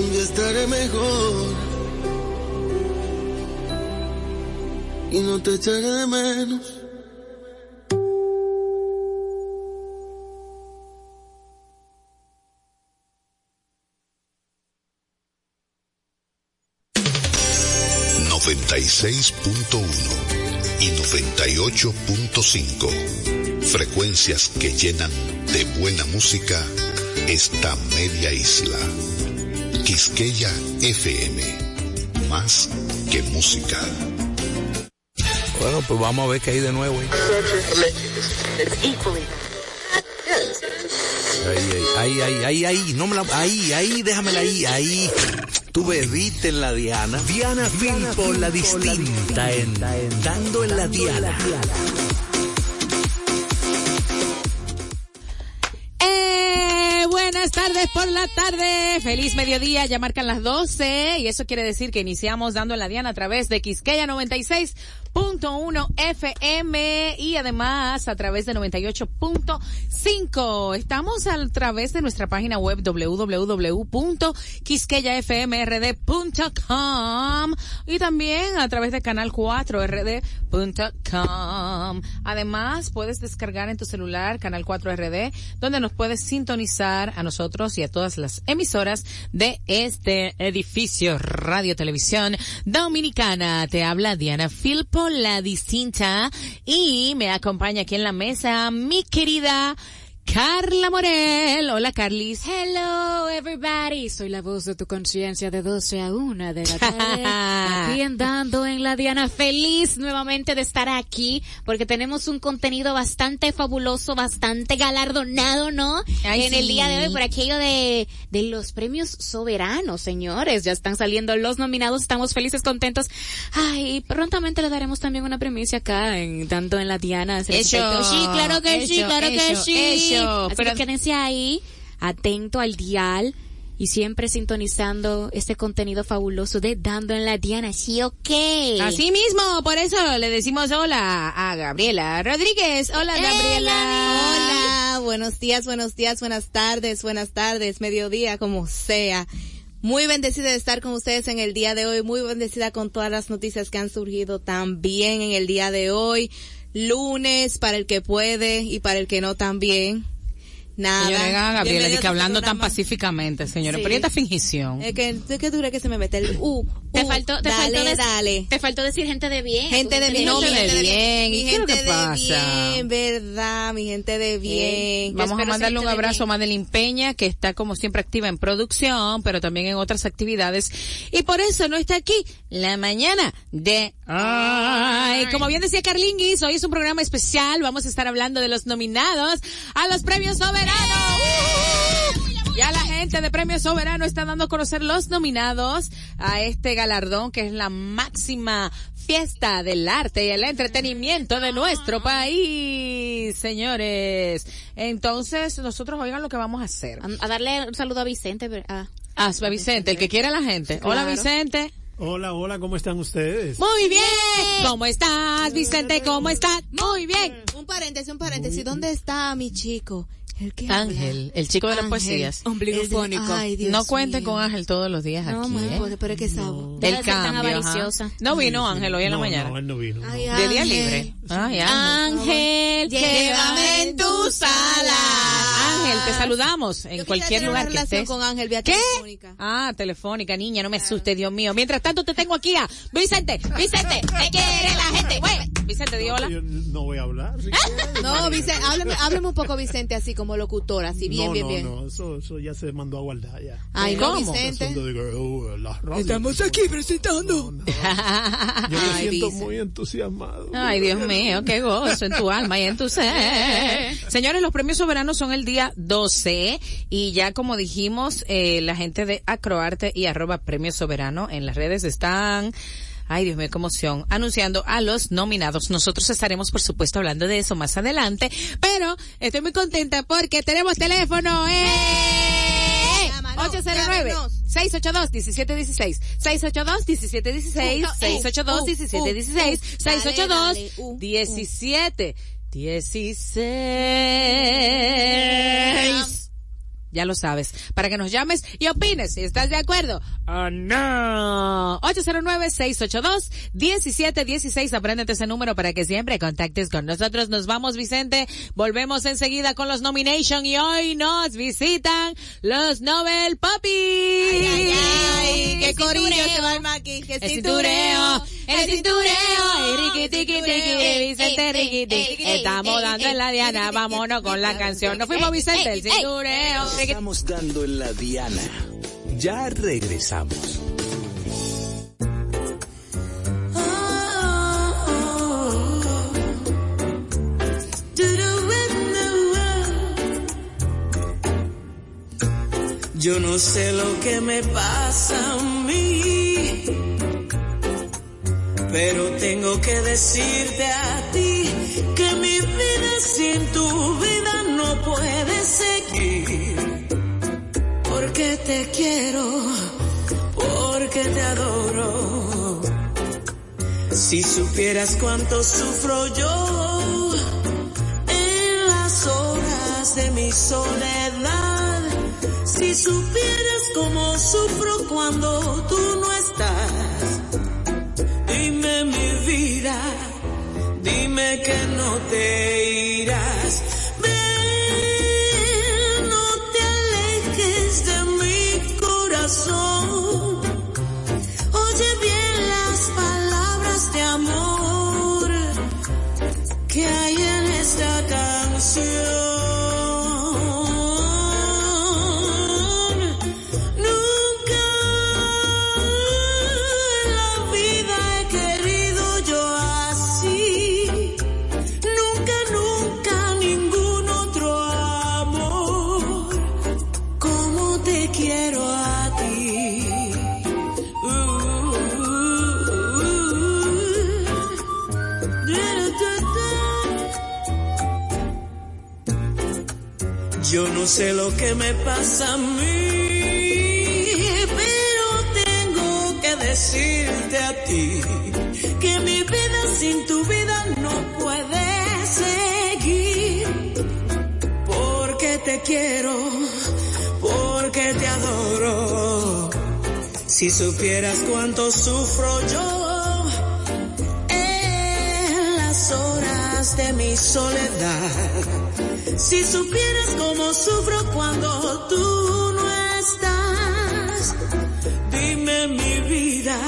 un día estaré mejor. Y no te echaré de menos. ...96.1 y 98.5... ...frecuencias que llenan de buena música esta media isla. Quisqueya FM. Más que música. Bueno, pues vamos a ver qué hay de nuevo. Ahí, ahí, ahí, ahí, ahí, no me la, ahí, ahí, déjamela ahí, ahí. Tú bebiste en la Diana. Diana Filpo, la distinta, en, dando en la Diana. Por la tarde. Feliz mediodía, ya marcan las 12 y eso quiere decir que iniciamos dando la diana a través de Quisqueya 96 uno FM y además a través de 98.5. Estamos a través de nuestra página web www.quisqueyafmrd.com y también a través de canal 4rd.com. Además, puedes descargar en tu celular canal 4rd donde nos puedes sintonizar a nosotros y a todas las emisoras de este edificio Radio Televisión Dominicana. Te habla Diana Filpo la distinta y me acompaña aquí en la mesa mi querida Carla Morel. Hola, Carlis. Hello, everybody. Soy la voz de tu conciencia de 12 a 1 de la tarde. aquí andando en la Diana. Feliz nuevamente de estar aquí porque tenemos un contenido bastante fabuloso, bastante galardonado, ¿no? en el día de hoy por aquello de, de los premios soberanos, señores. Ya están saliendo los nominados. Estamos felices, contentos. Ay, prontamente le daremos también una premisa acá en dando en la Diana. Sí, claro que sí, claro que sí. Así pero... que quédense ahí, atento al dial y siempre sintonizando este contenido fabuloso de Dando en la Diana, ¿sí o qué? Así mismo, por eso le decimos hola a Gabriela Rodríguez. Hola, Gabriela. Hola, buenos días, buenos días, buenas tardes, buenas tardes, mediodía, como sea. Muy bendecida de estar con ustedes en el día de hoy, muy bendecida con todas las noticias que han surgido también en el día de hoy lunes para el que puede y para el que no también. Nada. Señora Gabriela, que hablando tan pacíficamente, señores, pero esta fingición. Es que, es que dura que se me mete el uh, te uh, faltó, te dale, faltó dale. Te faltó decir gente de bien. Gente de bien. No, gente de bien. Mi gente de bien, verdad, mi gente de bien. Vamos a mandarle un abrazo a Madeline Peña, que está como siempre activa en producción, pero también en otras actividades. Y por eso no está aquí la mañana de Ay, como bien decía Carlinguis, hoy es un programa especial. Vamos a estar hablando de los nominados a los premios soberanos. Ya la gente de Premio Soberano está dando a conocer los nominados a este galardón que es la máxima fiesta del arte y el entretenimiento de nuestro país, señores. Entonces, nosotros oigan lo que vamos a hacer. A, darle un saludo a Vicente. A, ah, a Vicente, el que quiera la gente. Hola Vicente. Hola, hola, ¿cómo están ustedes? Muy bien. ¿Cómo estás, Vicente? ¿Cómo estás? Muy bien. Un paréntesis, un paréntesis. ¿Dónde está mi chico? Ángel, el chico de las poesías. Ombligofónico. no cuenten con Ángel todos los días no, aquí. ¿eh? Pero es que no. El cambio. No vino Ángel hoy en la mañana. No, él no vino. de día libre. Ay, Ángel, llévame en tu sala. Ángel, te saludamos en cualquier lugar que estés. con Ángel vía ¿Qué? telefónica. Ah, telefónica, niña, no me asustes, Dios mío. Mientras tanto te tengo aquí a Vicente, Vicente, te quiere la gente. Vicente, di hola. Yo no voy a hablar. no, Vicente, háblame, háblame un poco, Vicente, así como locutor, así bien, no, bien, no, bien. No, eso, eso ya se mandó a guardar ya. Ay, ¿Cómo? Vicente. Uh, Estamos aquí presentando. Yo me Ay, siento muy entusiasmado. Ay, Dios mío, qué gozo en tu alma y en tu ser. Señores, los premios soberanos son el día 12 y ya como dijimos, eh, la gente de Acroarte y arroba premio soberano en las redes están Ay, Dios mío, qué emoción. Anunciando a los nominados. Nosotros estaremos, por supuesto, hablando de eso más adelante. Pero estoy muy contenta porque tenemos teléfono. ¡Eh! 809 682 1716 682 1716 682 1716 682 17 16 ya lo sabes, para que nos llames y opines si estás de acuerdo o no. 809-682-1716, apréndete ese número para que siempre contactes con nosotros. Nos vamos, Vicente, volvemos enseguida con los nomination y hoy nos visitan los Nobel Puppies. Ay, ay, ay, qué corillo se va aquí, que El cintureo, el cintureo, riqui tiqui tiqui, Vicente riqui. Estamos dando en la diana, vámonos con la canción. Nos fuimos Vicente, el cintureo. Estamos dando en la Diana. Ya regresamos. Yo no sé lo que me pasa a mí, pero tengo que decirte a ti que mi vida sin tu vida no puede seguir. Porque te quiero, porque te adoro. Si supieras cuánto sufro yo en las horas de mi soledad. Si supieras cómo sufro cuando tú no estás. Dime mi vida, dime que no te irás. Corazón. Oye bien las palabras de amor que hay en esta canción. Sé lo que me pasa a mí, pero tengo que decirte a ti que mi vida sin tu vida no puede seguir. Porque te quiero, porque te adoro. Si supieras cuánto sufro yo en las horas de mi soledad. Si supieras cómo sufro cuando tú no estás. Dime mi vida,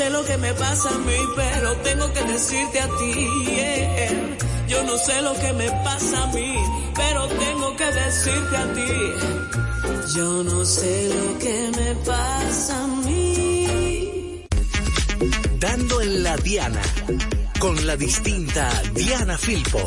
sé lo que me pasa a mí, pero tengo que decirte a ti. yeah. Yo no sé lo que me pasa a mí, pero tengo que decirte a ti. Yo no sé lo que me pasa a mí. Dando en la Diana, con la distinta Diana Filpo.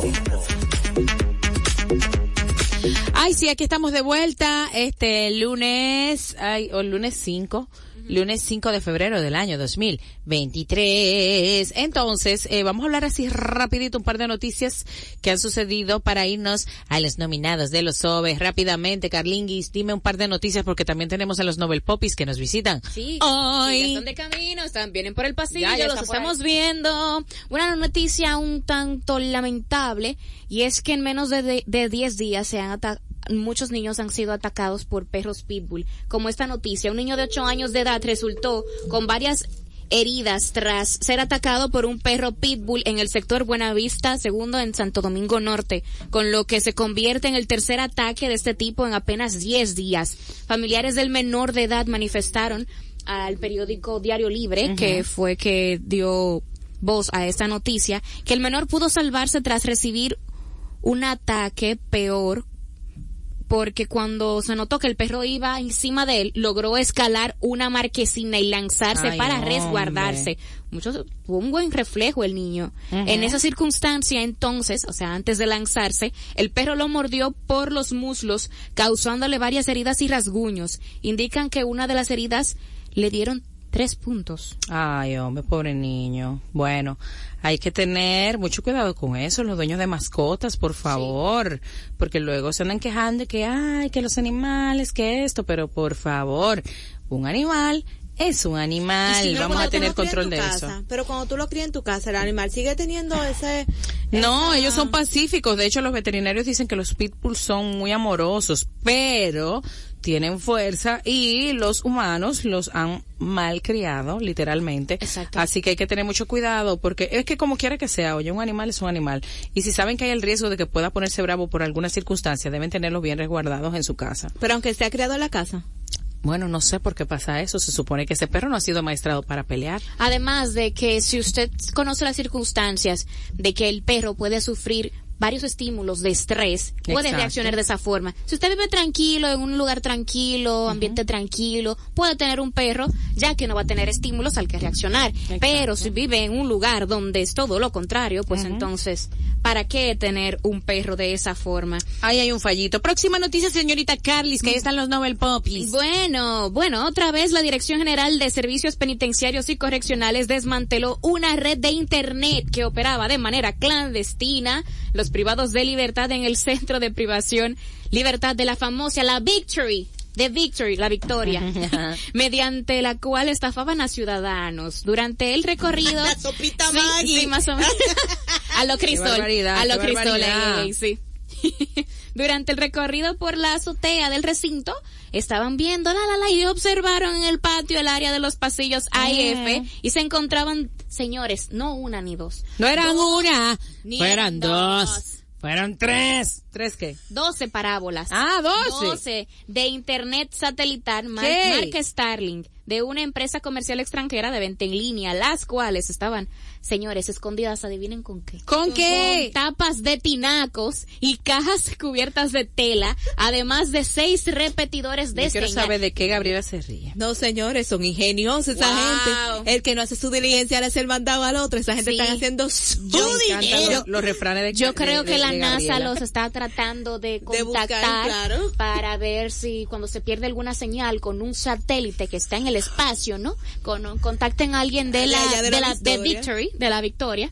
Ay, sí, aquí estamos de vuelta, este lunes, ay, o lunes 5 lunes 5 de febrero del año 2023. Entonces, eh, vamos a hablar así rapidito un par de noticias que han sucedido para irnos a los nominados de los OVEs. Rápidamente, Carlinguis, dime un par de noticias porque también tenemos a los Nobel Popis que nos visitan. Sí, hoy. están de camino, están, vienen por el pasillo, ya, los estamos viendo. Una noticia un tanto lamentable y es que en menos de 10 días se han atacado muchos niños han sido atacados por perros pitbull. Como esta noticia, un niño de 8 años de edad resultó con varias heridas tras ser atacado por un perro pitbull en el sector Buenavista, segundo en Santo Domingo Norte, con lo que se convierte en el tercer ataque de este tipo en apenas 10 días. Familiares del menor de edad manifestaron al periódico Diario Libre, que fue que dio voz a esta noticia, que el menor pudo salvarse tras recibir un ataque peor porque cuando se notó que el perro iba encima de él, logró escalar una marquesina y lanzarse para resguardarse. Mucho, tuvo un buen reflejo el niño. En esa circunstancia, entonces, o sea, antes de lanzarse, el perro lo mordió por los muslos, causándole varias heridas y rasguños. Indican que una de las heridas le dieron tres puntos. Ay, hombre, pobre niño. Bueno, hay que tener mucho cuidado con eso, los dueños de mascotas, por favor, porque luego se andan quejando que, ay, que los animales, que esto, pero por favor, un animal es un animal, vamos a tener control de eso. Pero cuando tú lo crías en tu casa, el animal sigue teniendo ese... No, ellos son pacíficos. De hecho, los veterinarios dicen que los pitbulls son muy amorosos, pero tienen fuerza y los humanos los han mal criado, literalmente. Exacto. Así que hay que tener mucho cuidado porque es que como quiera que sea, oye, un animal es un animal. Y si saben que hay el riesgo de que pueda ponerse bravo por alguna circunstancia, deben tenerlos bien resguardados en su casa. Pero aunque esté criado en la casa. Bueno, no sé por qué pasa eso. Se supone que ese perro no ha sido maestrado para pelear. Además de que si usted conoce las circunstancias de que el perro puede sufrir varios estímulos de estrés, puede reaccionar de esa forma. Si usted vive tranquilo, en un lugar tranquilo, ambiente tranquilo, puede tener un perro, ya que no va a tener estímulos al que reaccionar. Pero si vive en un lugar donde es todo lo contrario, pues entonces, ¿para qué tener un perro de esa forma? Ahí hay un fallito. Próxima noticia, señorita Carlis, que ahí están los Nobel Poppies. Bueno, bueno, otra vez la Dirección General de Servicios Penitenciarios y Correccionales desmanteló una red de Internet que operaba de manera clandestina los privados de libertad en el centro de privación libertad de la famosa la Victory de Victory, la victoria, mediante la cual estafaban a ciudadanos durante el recorrido. La sopita sí, más o menos. a lo Cristol, a lo Cristol, sí. durante el recorrido por la azotea del recinto, estaban viendo la la la y observaron en el patio el área de los pasillos AF y se encontraban señores, no una ni dos. No eran una, fueran dos. Fueron tres. ¿Tres qué? Doce parábolas. Ah, doce. Doce de internet satelital marca Starlink de una empresa comercial extranjera de venta en línea, las cuales estaban Señores, escondidas, adivinen con qué. ¿Con, qué? Con tapas de tinacos y cajas cubiertas de tela, además de seis repetidores de Yo quiero saber de qué Gabriela se ríe. No, señores, son ingeniosos esa gente. El que no hace su diligencia le hace el mandado al otro. Esa gente está haciendo su dinero. Los, refranes de Yo creo que la NASA los está tratando de contactar para ver si cuando se pierde alguna señal con un satélite que está en el espacio, ¿no? Con, contacten a alguien de la, de, la, de Victory de la Victoria,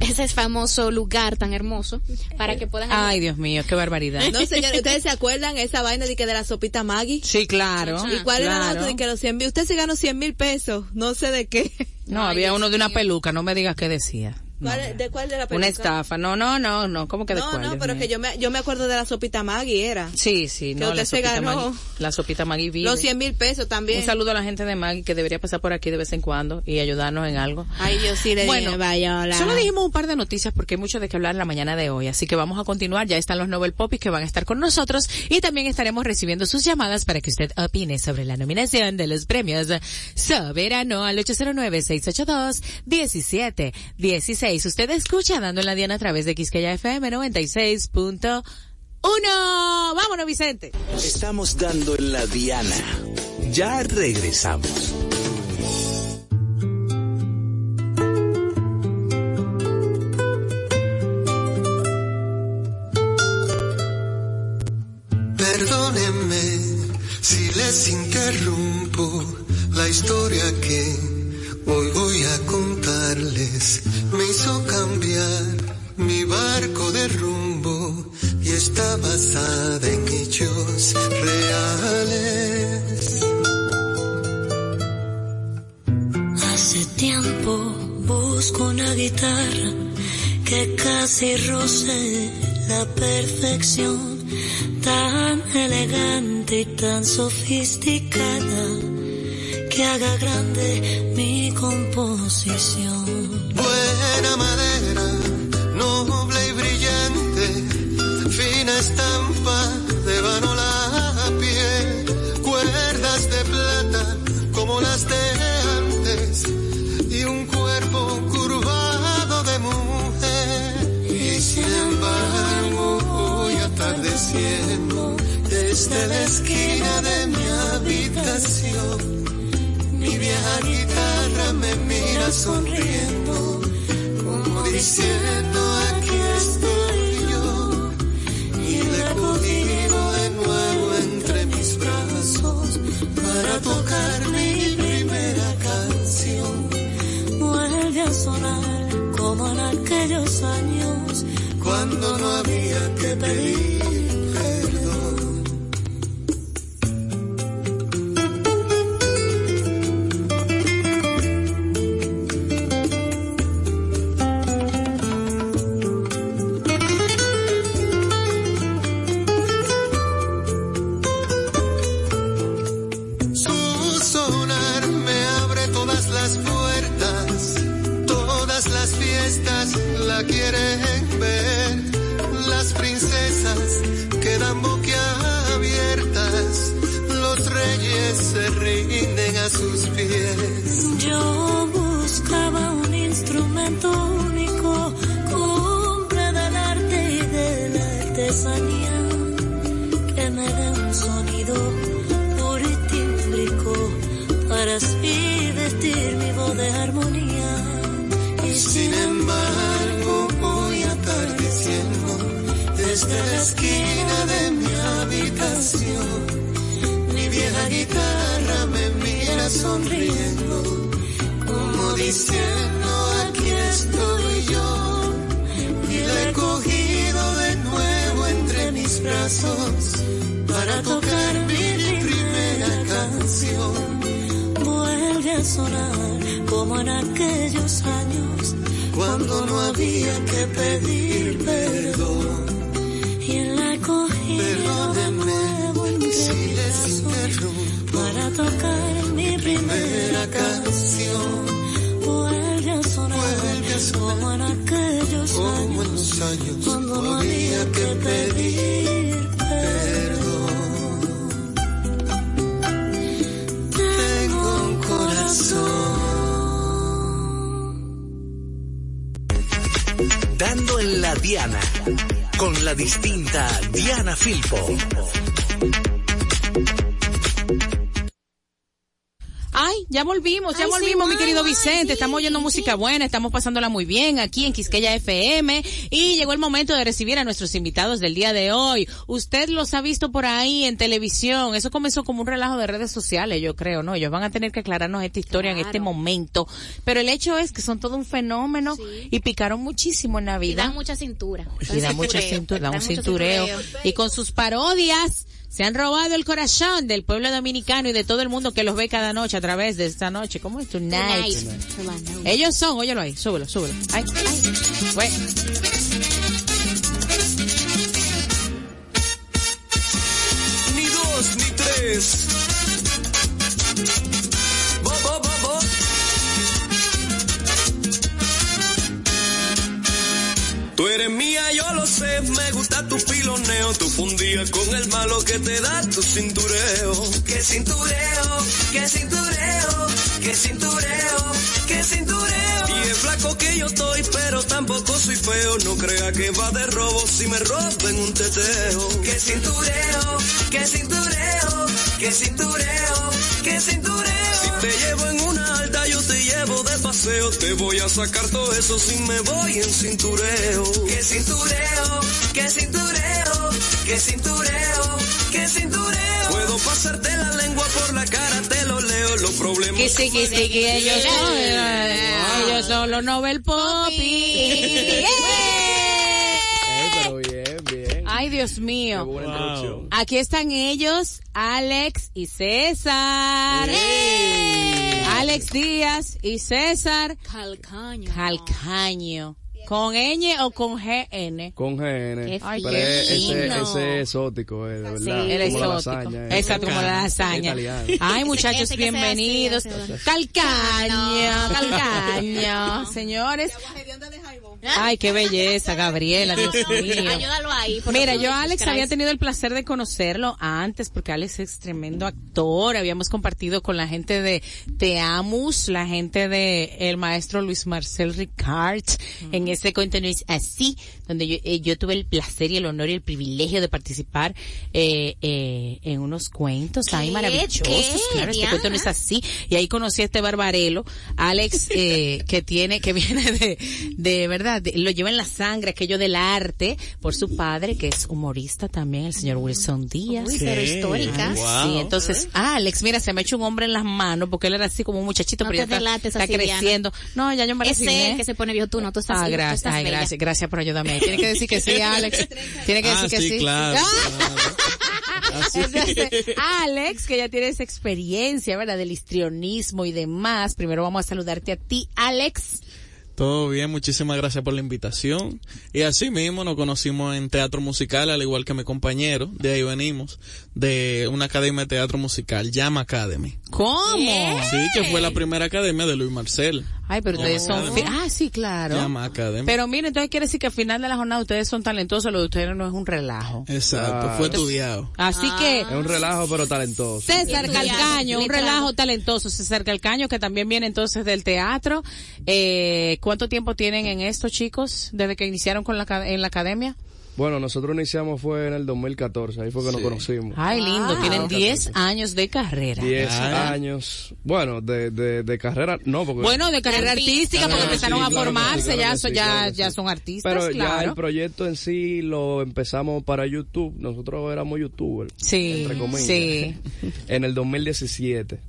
ese famoso lugar tan hermoso, para que puedan... Ay, Dios mío, qué barbaridad. No, señores, ¿ustedes se acuerdan esa vaina de que de la sopita Maggie? Sí, claro. ¿Y cuál era la de que los 100 mil? Usted se ganó 100 mil pesos, no sé de qué. No, había uno de una peluca, no me digas qué decía. ¿De cuál de la Una estafa. No, no, no, no. ¿Cómo que de cuál? No, no, pero que yo me, yo me acuerdo de la sopita Maggie, era. Sí, sí, no. la sopita Maggie, la sopita Maggie vive. Los 100 mil pesos también. Un saludo a la gente de Maggie que debería pasar por aquí de vez en cuando y ayudarnos en algo. Ay, yo sí le bueno, vaya, Solo dijimos un par de noticias porque hay mucho de qué hablar en la mañana de hoy. Así que vamos a continuar. Ya están los Nobel Popis que van a estar con nosotros y también estaremos recibiendo sus llamadas para que usted opine sobre la nominación de los premios Soberano al 809-682-1716. 96. Usted escucha Dando en la Diana a través de Quisqueya FM 96.1. Vámonos, Vicente. Estamos dando en la Diana. Ya regresamos. Perdónenme si les interrumpo la historia que hoy voy a contarles me hizo cambiar mi barco de rumbo y está basada en hechos reales. Hace tiempo busco una guitarra que casi roce la perfección, tan elegante y tan sofisticada que haga grande mi composición. Buena madera, noble y brillante, fina estampa de vano la piel, cuerdas de plata como las de antes y un cuerpo curvado de mujer. Y sin embargo hoy atardeciendo desde la esquina de mi habitación mi vieja guitarra me mira sonriendo, como diciendo aquí estoy En la Diana, con la distinta Diana Filpo. Ya volvimos, ya Ay, volvimos, sí, mi querido Vicente. sí, Estamos oyendo música buena, estamos pasándola muy bien aquí en Quisqueya FM y llegó el momento de recibir a nuestros invitados del día de hoy. Usted los ha visto por ahí en televisión. Eso comenzó como un relajo de redes sociales, yo creo, ¿no? Ellos van a tener que aclararnos esta historia en este momento. Pero el hecho es que son todo un fenómeno y picaron muchísimo en Y Navidad. dan mucha cintura. Y da mucha cintura, da un cintureo. Y con sus parodias se han robado el corazón del pueblo dominicano y de todo el mundo que los ve cada noche a través de esta noche. ¿Cómo es? Tonight. Tonight. Ellos son, óyelo ahí, súbelo, súbelo. Ay, ay. Fue. ni dos ni tres. Tú eres mía, yo lo sé, me gusta tu piloneo, tú fundías con el malo que te da tu cintureo. Que cintureo, que cintureo, que cintureo, que cintureo. Y es flaco que yo estoy, pero tampoco soy feo, no crea que va de robo si me roben un teteo. Que cintureo, que cintureo, que cintureo, que cintureo. Si te llevo en una alta, yo te llevo de paseo, te voy a sacar todo eso si me voy en cintureo. Que cintureo, que cintureo, que cintureo, que cintureo. Puedo pasarte la lengua por la cara, te lo leo, lo problemas. Que sí, que sí, que ellos son, ellos son los Nobel Poppy. pero bien, bien. Ay, Dios Qué mío. buena introducción. Aquí están ellos, Alex y César. Alex Díaz y César Calcaño. Calcaño. ¿Con ñ o con GN? Con GN. Qué pero qué ese, fino. ese exótico, eh, de verdad. El como la exótico. lasaña, eh. Exacto, como la lasaña. Ay, muchachos, Ese que bienvenidos. hace- Calcaño, calcaño. Señores. Ay, qué belleza, Gabriela, Dios mío. Ayúdalo ahí. por Mira, favor, yo a Alex había tenido el placer de conocerlo antes porque Alex es tremendo actor. Habíamos compartido con la gente de Teamus, la gente de el maestro Luis Marcel Ricard en ese cuento no es así, donde yo, eh, yo tuve el placer y el honor y el privilegio de participar eh, eh, en unos cuentos ahí maravillosos. ¿Qué? Claro, este cuento no es así. Y ahí conocí a este barbarelo, Alex, eh, que tiene, que viene de, de verdad, de- lo lleva en la sangre, aquello del arte, por su padre, que es humorista también, el señor Wilson Díaz. Uy, pero histórica. Sí, entonces, Alex, mira, se me ha hecho un hombre en las manos, porque él era así como un muchachito, No pero ya está, creciendo. No, ya yo me Es él que se pone viejo tú, no, tú estás Ah, gracias, ay, gracias, gracias por ayudarme. Ahí. Tiene que decir que sí, Alex. Tiene que Ah, decir que sí, claro, Ah. Entonces, Alex, que ya tiene esa experiencia, ¿verdad? Del histrionismo y demás. Primero vamos a saludarte a ti, Alex. Todo bien, muchísimas gracias por la invitación. Y así mismo nos conocimos en teatro musical, al igual que mi compañero, de ahí venimos, de una academia de teatro musical, Llama Academy. ¿Cómo? Sí, que fue la primera academia de Luis Marcel. Ay, pero ustedes son... Ah, sí, claro. Llama Academy. Pero miren, entonces quiere decir que al final de la jornada ustedes son talentosos, lo de ustedes no es un relajo. Exacto, Claro. fue estudiado. Así que... Es un relajo, pero talentoso. César Calcaño, un relajo talentoso. César Calcaño, que también viene entonces del teatro. Eh, ¿Cuánto tiempo tienen en esto, chicos, desde que iniciaron con la, en la academia? Bueno, nosotros iniciamos fue en el 2014, ahí fue que nos conocimos. Ay, lindo, tienen 10 años de carrera. 10 Ah. años. Bueno, de, de, de carrera, no, porque... Bueno, de carrera artística, porque Ah, empezaron sí, a claro formarse, claro ya, sí, ya, ya sí. son artistas, Pero ya claro. el proyecto en sí lo empezamos para YouTube. Nosotros éramos youtubers. Sí, entre comillas. sí. en el 2017.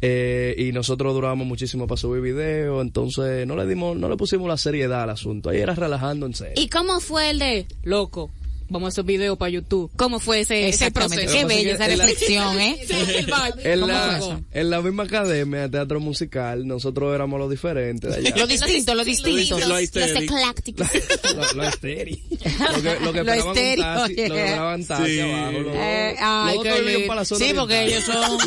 Eh, y nosotros duramos muchísimo para subir video, entonces no le dimos, no le pusimos la seriedad al asunto. Ahí era relajando en serio. ¿Y cómo fue el de loco? Vamos a hacer video para YouTube. ¿Cómo fue ese, ese proceso? Qué bella esa en la- reflexión, ¿eh? Vibe. En ¿Cómo la, en la misma academia de teatro musical, nosotros éramos los diferentes de allá. Lo distinto, lo distinto. Los, Lo los histérico. eclécticos. lo, lo estéril. Lo que, lo que Lo un estéril, taxi, lo que Sí. abajo. Los, Eh, los ay, lindo. para la zona Sí, porque ellos son,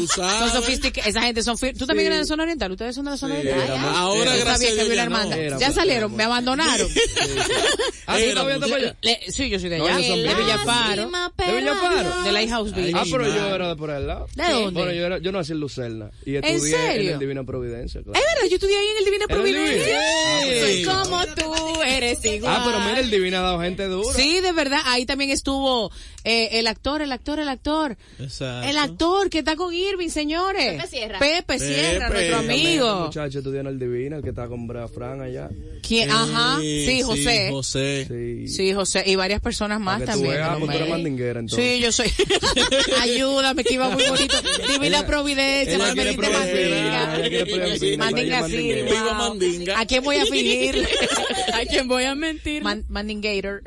sofisticados. Esa gente son... ¿Tú también Sí. eres de zona oriental? ¿Ustedes son de la zona Sí, oriental? Ahora, gracias a que ya salieron, me abandonaron. Ah, ¿tú estás para allá? Sí, yo soy de allá. De. Villafaro. ¿De Villafaro? De Lighthouse Beach. Ah, pero yo era de por el lado. ¿De dónde? Bueno, yo, era, yo nací en Lucerna y ¿En estudié en, serio? el Divina Providencia. Claro. Es verdad, yo estudié ahí en el Divina ¿En el Divina? Providencia. Soy como tú, eres igual. Ah, pero mira, el Divina ha dado gente dura. Sí, de verdad, ahí también estuvo eh, el actor, el actor, el actor. Exacto. El actor que está con Irving, señores. Pepe Sierra. Pepe Sierra, Pepe. nuestro amigo. El muchacho estudió en el Divina, el que está con Brea Fran allá. ¿Quién? Ajá, sí, José. José. Sí. Sí, José, y varias personas más tú también. veas, ¿no? pues tú eres mandinguera, entonces. Sí, yo soy. Ayúdame, que iba muy bonito. Divina Providencia, ella no me quiere diste providencia, mandinga. ella quiere providencia, Mandinga sí, mandinga. ¿A quién voy a fingir? ¿A quién voy a mentir? Man- Mandingator.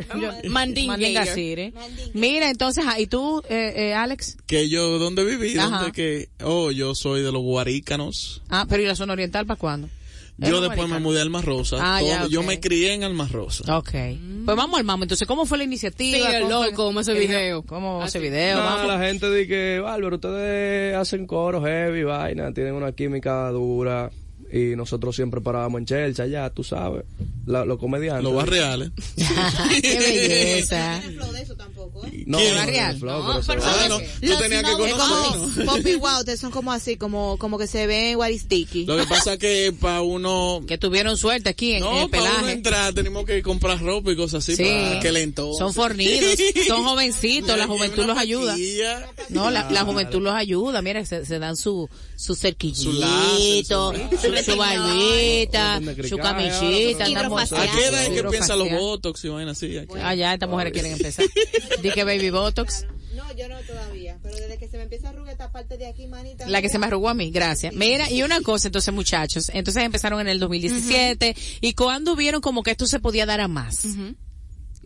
Mandingator. Mandinga City. Mira, entonces, ah, ¿y tú, eh, eh, Alex? Que yo, ¿dónde viví? Ajá. ¿Dónde que? Oh, yo soy de los guarícanos. Ah, pero ¿y la zona oriental para cuándo? Yo ¿Es después me mudé al Alma Rosa. Ah, Todo- ya, Yo me crié en Alma Rosa. Ok. Pues vamos al mamo. Entonces, ¿cómo fue la iniciativa? Sí, el ¿Cómo loco, a ¿Qué dijeron? video. ¿Cómo a hacer Así. video? No, Vamos. la gente dice que, Bárbaro, ustedes hacen coros heavy, vaina, tienen una química dura. Y nosotros siempre parábamos en Chelcha, ya, tú sabes. La- los comediantes. Los barriales. Qué belleza. No, ¿Quién? no, Barrial. no, flow, No, pero Ah, no, tú tenías que conocernos. Poppy Wow, ustedes son como así, como, como que se ven guaristiqui. Lo que pasa es que para uno... Que tuvieron suerte aquí en, en No, el para uno pelaje. entrar tenemos que comprar ropa y cosas así Sí. para que le entonces. Son fornidos, son jovencitos, la juventud los ayuda. No, la, la juventud los ayuda, mira, se, se dan su, su cerquillito, Su su, su- su, barbita, Su camisita, ¿A qué edad es que piensan los botox y vainas así? Ah, ya, estas mujeres quieren empezar. Di que baby botox. No, yo no todavía. Pero desde que se me empieza a arrugar esta parte de aquí, manita. La que se me arrugó a mí, gracias. Mira, y una cosa, entonces muchachos, entonces empezaron en el 2017 y cuando vieron como que esto se podía dar a más.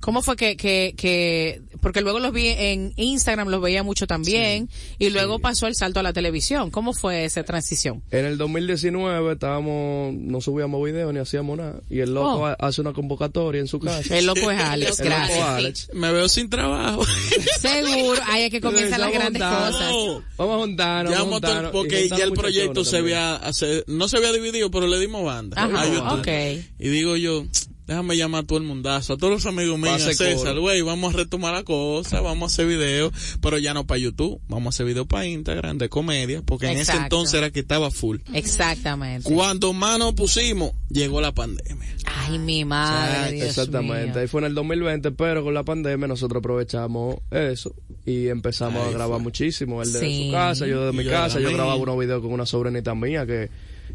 ¿Cómo fue que, que, que, porque luego los vi en Instagram, los veía mucho también, y luego pasó el salto a la televisión. ¿Cómo fue esa transición? En el 2019 estábamos, no subíamos video ni hacíamos nada. Y el loco Oh. ha- hace una convocatoria en su casa. El loco es Alex, El loco gracias. Alex. Me veo sin trabajo. Seguro, ahí es que comienzan las grandes cosas. No. Vamos a juntarnos. Ya vamos a juntarnos. porque ya el proyecto se había, no se había dividido, pero le dimos banda. Ajá, a YouTube. Y digo yo, déjame llamar a todo el mundazo, a todos los amigos míos, a César, güey, vamos a retomar la cosa, vamos a hacer videos, pero ya no para YouTube, vamos a hacer videos para Instagram de comedia, porque en ese entonces era que estaba full. Exactamente. Cuando más nos pusimos, llegó la pandemia. Ay, mi madre. Dios Exactamente, mío. ahí fue en el 2020, pero con la pandemia nosotros aprovechamos eso y empezamos a grabar fue. muchísimo. Él desde Sí. su casa, yo desde mi yo casa, yo grababa unos videos con una sobrinita mía que,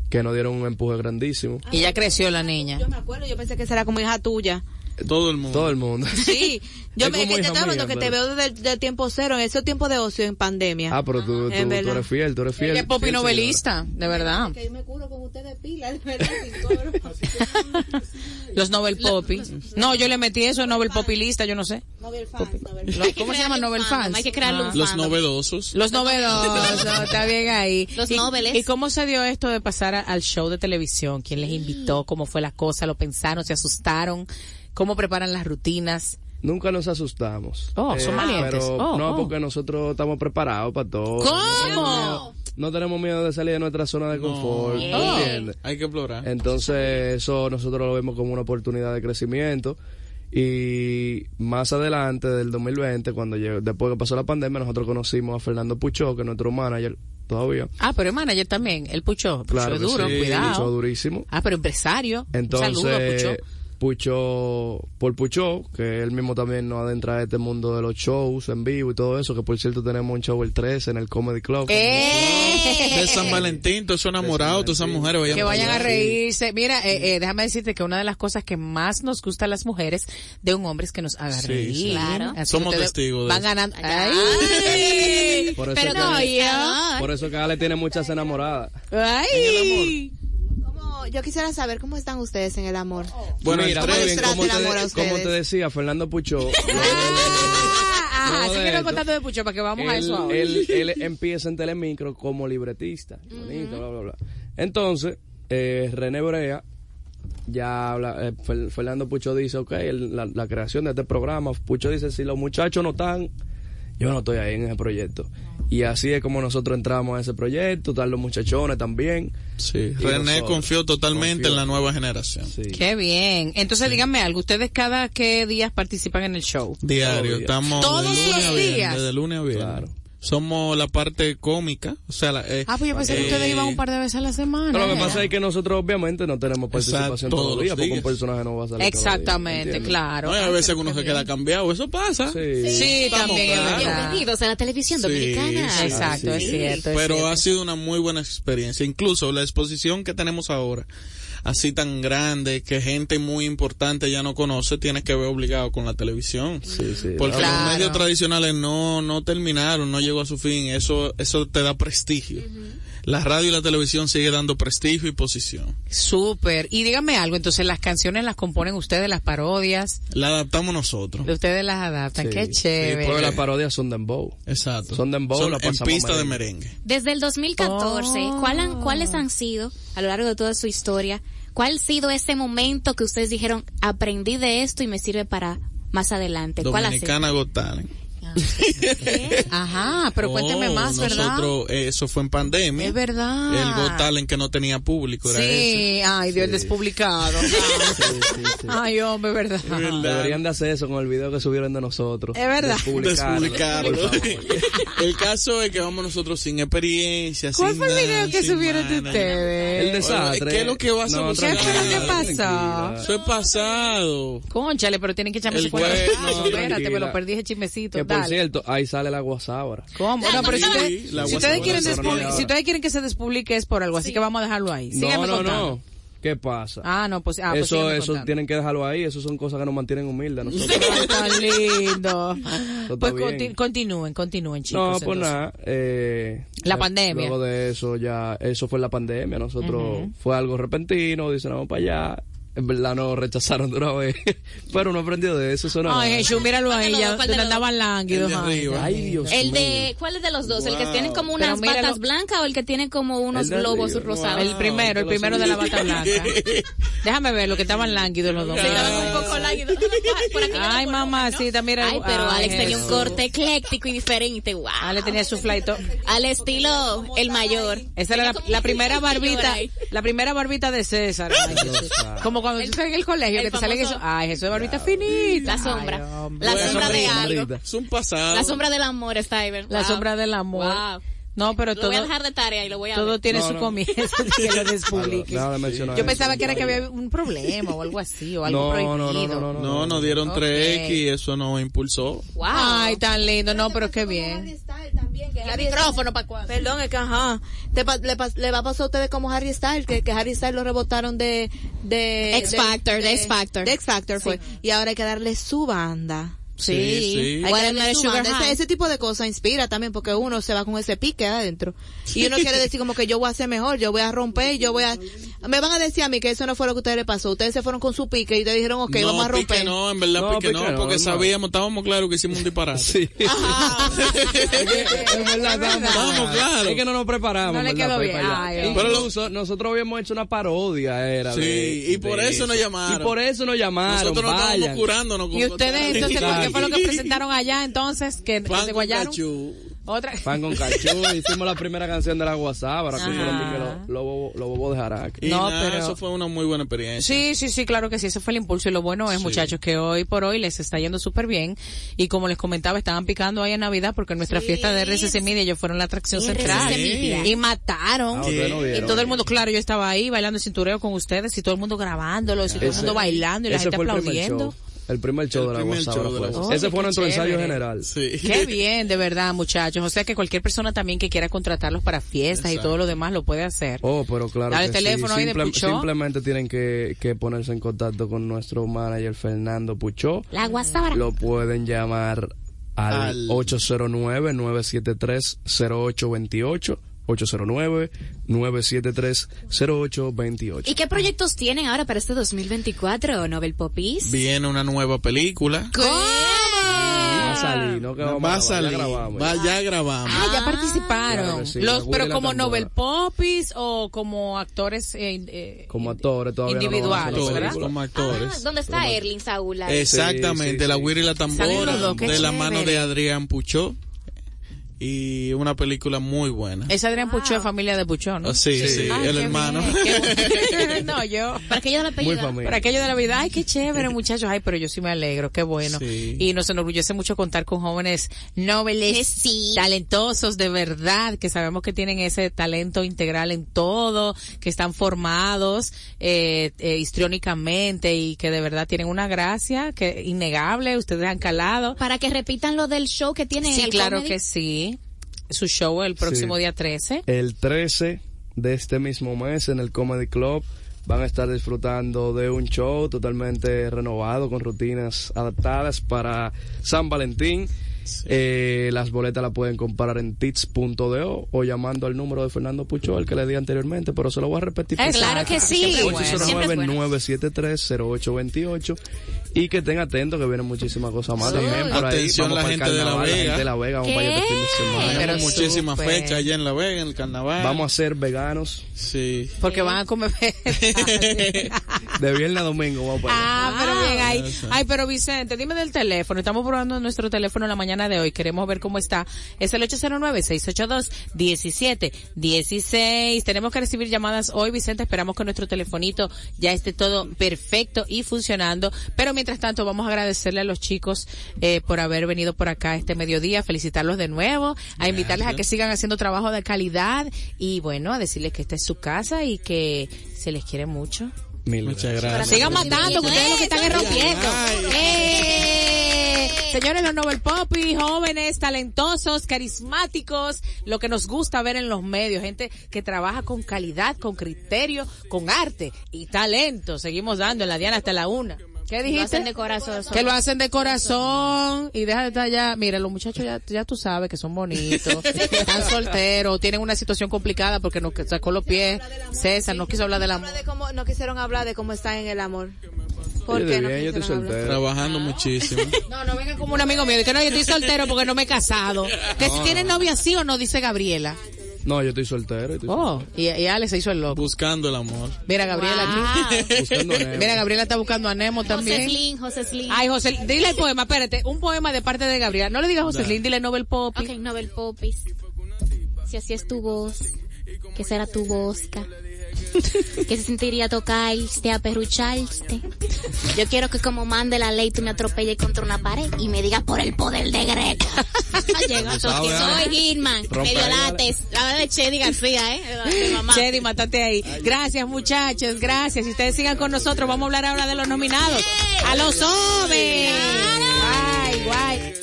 que nos dieron un empuje grandísimo. Y ya creció la niña. Yo me acuerdo, yo pensé que esa era como hija tuya. Todo el mundo. Todo el mundo. Sí, yo Es me, como que te estaba hablando mía, que te veo desde el del tiempo cero, en ese tiempo de ocio en pandemia. Ah, pero tú, tú, En tú verdad. eres fiel, tú eres fiel. Es popi novelista, de verdad. Que yo me curo con ustedes pila, de verdad. Los Nobel Poppy. No, yo le metí eso, Nobel Popilista, yo no sé. Nobel fans, ¿Cómo se llama Nobel Fans? Hay que Ah. un Los novedosos. Los novedosos, está bien ahí. Los ¿Y, noveles. ¿Y cómo se dio esto de pasar a- al show de televisión? ¿Quién les invitó? ¿Cómo fue la cosa? ¿Lo pensaron? ¿Se asustaron? ¿Cómo preparan las rutinas? Nunca nos asustamos. Oh, son valientes. Pero Oh, no, oh. porque nosotros estamos preparados para todo. ¿Cómo? No tenemos miedo de salir de nuestra zona de confort, ¿me Oh. entiendes? Hay que explorar. Entonces, eso nosotros lo vemos como una oportunidad de crecimiento. Y más adelante del 2020, cuando llegó, después que pasó la pandemia, nosotros conocimos a Fernando Puchó, que es nuestro manager todavía. Ah, pero es manager también, el Pucho. Pucho Claro es duro, sí, cuidado. Puchó durísimo. Ah, pero empresario. Un Entonces, saludo, Pucho. Pucho, por Pucho, que él mismo también nos adentra a este mundo de los shows en vivo y todo eso, que por cierto tenemos un show el 13 en el Comedy Club. ¡Eh! De San Valentín, todos esos enamorados, todas esas mujeres vayan que vayan a reírse. Mira, eh, eh, déjame decirte que una de las cosas que más nos gusta a las mujeres de un hombre es que nos haga Sí, reír. sí. Claro. Así Somos testigos de Van eso. ganando. Ay. Por eso Pero que- no, yo. Por eso que Ale tiene muchas enamoradas. Ay. ¿Cómo- Yo quisiera saber cómo están ustedes en el amor. Bueno, Mira, ¿cómo bien, el te, amor a como te decía, Fernando Pucho, Ah, Luego así que no contando de Pucho para que vamos a él, eso ahora. él, él empieza en Telemicro como libretista, bonito, bla, bla, bla. Entonces, eh, René Brea ya habla, eh, Fer- Fernando Pucho dice, ok, el- la, la creación de este programa, Pucho dice, si los muchachos no están, yo no estoy ahí en ese proyecto. Y así es como nosotros entramos a ese proyecto, están los muchachones también. Sí, Y René nosotros. confió totalmente Confió. en la nueva generación. Sí. Qué bien. Entonces díganme algo, ¿ustedes cada qué días participan en el show? Diario, estamos Todos de lunes los a viernes, días. desde lunes a viernes. Claro. Somos la parte cómica, o sea, la, eh, Ah, pues yo pensé que eh, ustedes iban un par de veces a la semana. Pero lo que pasa es que nosotros obviamente no tenemos participación Exacto, todos los días, porque un personaje no va a salir Exactamente, ¿entiendes? claro. No, a veces uno se queda cambiado, eso pasa. Sí. Sí, Estamos también. Bienvenidos a la televisión Sí, dominicana. sí. Exacto, es sí. cierto. es Pero cierto. ha sido una muy buena experiencia. Incluso la exposición que tenemos ahora, así tan grande, que gente muy importante ya no conoce, tienes que ver obligado con la televisión. Sí, sí. Porque Claro. los medios tradicionales no, no terminaron, no llegó a su fin. Eso, eso te da prestigio. La radio y la televisión sigue dando prestigio y posición. Súper. Y díganme algo, entonces las canciones las componen ustedes, las parodias, La adaptamos nosotros. ustedes las adaptan. Sí, Qué sí, chévere. porque las parodias son dembow. Exacto. Son dembow, la en pasamos pista de merengue. Desde el 2014, Oh. ¿cuál han- ¿cuáles han sido, a lo largo de toda su historia, cuál ha sido ese momento que ustedes dijeron, aprendí de esto y me sirve para más adelante? ¿Cuál ha sido? Got Talent. Ajá, pero cuénteme Oh, más, ¿verdad? Nosotros, eh, eso fue en pandemia. Es verdad. El Got Talent que no tenía público era ese. Sí, ay, Dios, el despublicado. Sí, sí, sí. Ay, hombre, verdad. Deberían de hacer eso con el video que subieron de nosotros. Es verdad. Despublicarlo, el caso es que vamos nosotros sin experiencia, ¿Cuál sin fue el nada, video que subieron de ustedes? El desastre. ¿Qué es lo que va a No? ¿Qué fue lo que pasó? Eso es pasado. Conchale, pero tienen que echarme El ese cuento. No, espérate, me lo perdí ese chismecito. Dale. Cierto, ahí sale la guasábara. ¿Cómo? No, pero si Sí, ustedes, la si WhatsApp ustedes quieren si ustedes quieren que se despublique es por algo, así que vamos a dejarlo ahí. No, no, contando. no. ¿Qué pasa? Ah, no, pues, ah, pues eso, eso contando. tienen que dejarlo ahí. Eso son cosas que nos mantienen humildes. Nosotros. Tan lindo. Pues conti- continúen, continúen, chicos. No, pues nada. eh, La eh, pandemia. Luego de eso, ya, eso fue la pandemia. Nosotros fue algo repentino, dicen, vamos para allá. En verdad nos rechazaron de una vez. Pero uno aprendió de eso. eso no Ay. Jesús, míralo ahí, ya andaban lánguidos. El de ay, Dios El mío. de, ¿cuál es de los dos? ¿El que tiene como unas míralo. patas blancas o el que tiene como unos globos rosados? El primero, el primero de la bata blanca. Déjame ver lo que estaban lánguidos los dos. Sí, estaban un poco. Por aquí Ay, por- mamacita, mira. Ay, pero ay, Alex tenía un corte ecléctico y diferente. Wow. Ale tenía su flaito. Al estilo el mayor. Esa era la, primera barbita, la primera barbita de César. Ay. Como cuando tú estás en el colegio, el que te salen eso. Ay, eso es barbita finita. La sombra. Ay. La Bueno, sombra de algo. Es un pasado. La sombra del amor, Steven. La Wow. sombra del amor. Wow. No, pero Lo voy a todo, dejar de tarea y lo voy a todo ver. tiene No, su no. comienzo que lo despubliques. De Yo eso. pensaba que era que había un problema o algo así, o algo No, prohibido. no, no, no, no, no. No, nos dieron Ok. 3X y eso nos impulsó. Wow. Ay, tan lindo, no, pero qué bien. El micrófono para cuándo. Perdón, es que ajá. Te pa- le, va a pasar a ustedes como Harry Styles, que, que Harry Styles lo rebotaron de, de X Factor, de X Factor. De X Factor fue. Y ahora hay que darle su banda. Sí, sí. Sugar. High. Ese, ese tipo de cosas inspira también porque uno se va con ese pique adentro. Y uno quiere decir como que yo voy a hacer mejor, yo voy a romper, yo voy a... Me van a decir a mí que eso no fue lo que a ustedes les pasó. Ustedes se fueron con su pique y ustedes dijeron, ok, no, vamos a pique romper. no, en verdad No, pique, pique no, no, porque sabíamos, estábamos claros que hicimos un disparate. Sí. verdad, estábamos Estábamos claros. Es que no nos preparamos. No le quedó bien. Ay, Pero lo- Incluso nosotros habíamos hecho una parodia, era. Sí, de- y por de eso nos llamaron. Y por eso nos llamaron. Nosotros no estábamos curándonos. con Y ustedes, entonces, ¿por qué fue lo que presentaron allá entonces? Que, Pan se guayaron. cachú. Otra. Pan con cachú, hicimos la primera canción de la WhatsApp, ahora que Ajá. fueron de que lo- lo bobo- lo bobo de Jaraca. Y No, nada, pero- eso fue una muy buena experiencia. Sí, sí, sí, claro que sí, ese fue el impulso y lo bueno es, Sí. muchachos, que hoy por hoy les está yendo súper bien y como les comentaba, estaban picando ahí en Navidad porque en nuestra fiesta de RCC Media ellos fueron la atracción central Media. y mataron Ah, y todo el mundo, claro, yo estaba ahí bailando cintureo con ustedes y todo el mundo grabándolos y todo el mundo bailando y la gente aplaudiendo. El primer show El de la la fue. WhatsApp. Ese fue nuestro ensayo general. Sí. Qué bien, de verdad, muchachos. O sea que cualquier persona también que quiera contratarlos para fiestas y todo lo demás lo puede hacer. Oh, pero claro Dale que el teléfono sí. ahí de Puchó. Simplemente tienen que, que ponerse en contacto con nuestro manager Fernando Puchó. La guasabra. Lo pueden llamar al, Al- 809-973-0828. 809-973-0828. ¿Y qué proyectos tienen ahora para este 2024, Nobel Popis? Viene una nueva película. Va a salir, ¿no? Que vamos Va a grabar, salir. Ya grabamos. Va, ya grabamos. Ah, ya participaron. claro sí, Los, Willy pero como. Nobel Popis o como actores eh, eh, Como actores todavía no individuales, la ¿verdad? Como actores. Ah, ¿Dónde está Erling Saúl? ahí? Exactamente, Sí, sí, la sí. Wiri y la tambora de la mano de Adrián Puchó y una película muy buena. Es Adrián Puchó, de familia de Puchó, ¿no? Oh, sí, sí, Ay, el hermano. bien, no, yo. Para que yo la familiar. Para aquello de la vida, ay, qué chévere, muchachos. Ay, pero yo sí me alegro, qué bueno. Sí. Y nos enorgullece mucho contar con jóvenes nobles, Sí. talentosos de verdad, que sabemos que tienen ese talento integral en todo, que están formados eh, eh, histriónicamente y que de verdad tienen una gracia que innegable. Ustedes han calado. Para que repitan lo del show que tienen Sí, el claro comedy. que sí. Su show el próximo Sí. día 13. El 13 de este mismo mes en el Comedy Club van a estar disfrutando de un show totalmente renovado con rutinas adaptadas para San Valentín. Eh, las boletas las pueden comprar en tits.do o llamando al número de Fernando Pucho, el que le di anteriormente, pero se lo voy a repetir. Exacto. Claro que sí. Siempre bueno. Siempre es bueno. 809-973-0828 y que estén atentos que vienen muchísimas cosas más también por ahí. Atención, Vamos la gente de La Vega. gente de La Vega, vamos ¿Qué? para allá este fin de semana. Pero Tenemos muchísimas fechas allá en La Vega, en el carnaval. Vamos a ser veganos Sí. Porque van a comer de viernes a domingo. Vamos para allá. Ah, pero bien ahí. Eso. Ay, pero Vicente, dime del teléfono. Estamos probando nuestro teléfono la mañana de hoy. Queremos ver cómo está. Es el 809-682-1716. Tenemos que recibir llamadas hoy, Vicente. Esperamos que nuestro telefonito ya esté todo perfecto y funcionando. Pero mientras tanto, vamos a agradecerle a los chicos eh, por haber venido por acá este mediodía, felicitarlos de nuevo, a invitarles a que sigan haciendo trabajo de calidad y bueno, a decirles que esta es su casa y que se les quiere mucho. Mil Muchas gracias. gracias. Sigan matando, que ustedes lo que están es rompiendo. Señores, los Nobel Poppy, jóvenes, talentosos, carismáticos, lo que nos gusta ver en los medios, gente que trabaja con calidad, con criterio, con arte y talento. Seguimos dando en la Diana hasta la una. ¿Qué dijiste? Lo hacen de corazón. Que lo hacen de corazón y deja de estar ya. Mira, los muchachos ya, ya tú sabes que son bonitos, están solteros, tienen una situación complicada porque nos sacó los pies. César no quiso hablar del amor. De cómo, no quisieron hablar de cómo están en el amor. ¿Por qué no yo estoy soltero. Trabajando muchísimo. No, no vengan como un amigo mío. Que no, yo estoy soltero porque no me he casado. Que si tienen novia sí o no, dice Gabriela. No, yo estoy soltero. estoy Oh, y, y Ale se hizo el loco. Buscando el amor. Mira, Gabriela aquí. soltero. Buscando a Nemo. Mira, Gabriela está buscando a Nemo José también. Slim, José Slim. Ay, José, dile el poema, espérate, un poema de parte de Gabriela. No le digas José Slim, dile Nobel Pop. Ok, Nobel Popis. Si así es tu voz, ¿qué será tu bosca? ¿Qué se sentiría tocarte, aperrucharte? Yo quiero que como mande la ley tú me atropelles contra una pared y me digas por el poder de Greca. Llegó Soy ¿eh? Medio ahí, lates. La verdad de Chedi García, ¿eh? De mamá. Chedi, mátate ahí. Gracias, muchachos, gracias. Y ustedes sigan con nosotros. Vamos a hablar ahora de los nominados. ¡A los hombres! ¡Ay, guay!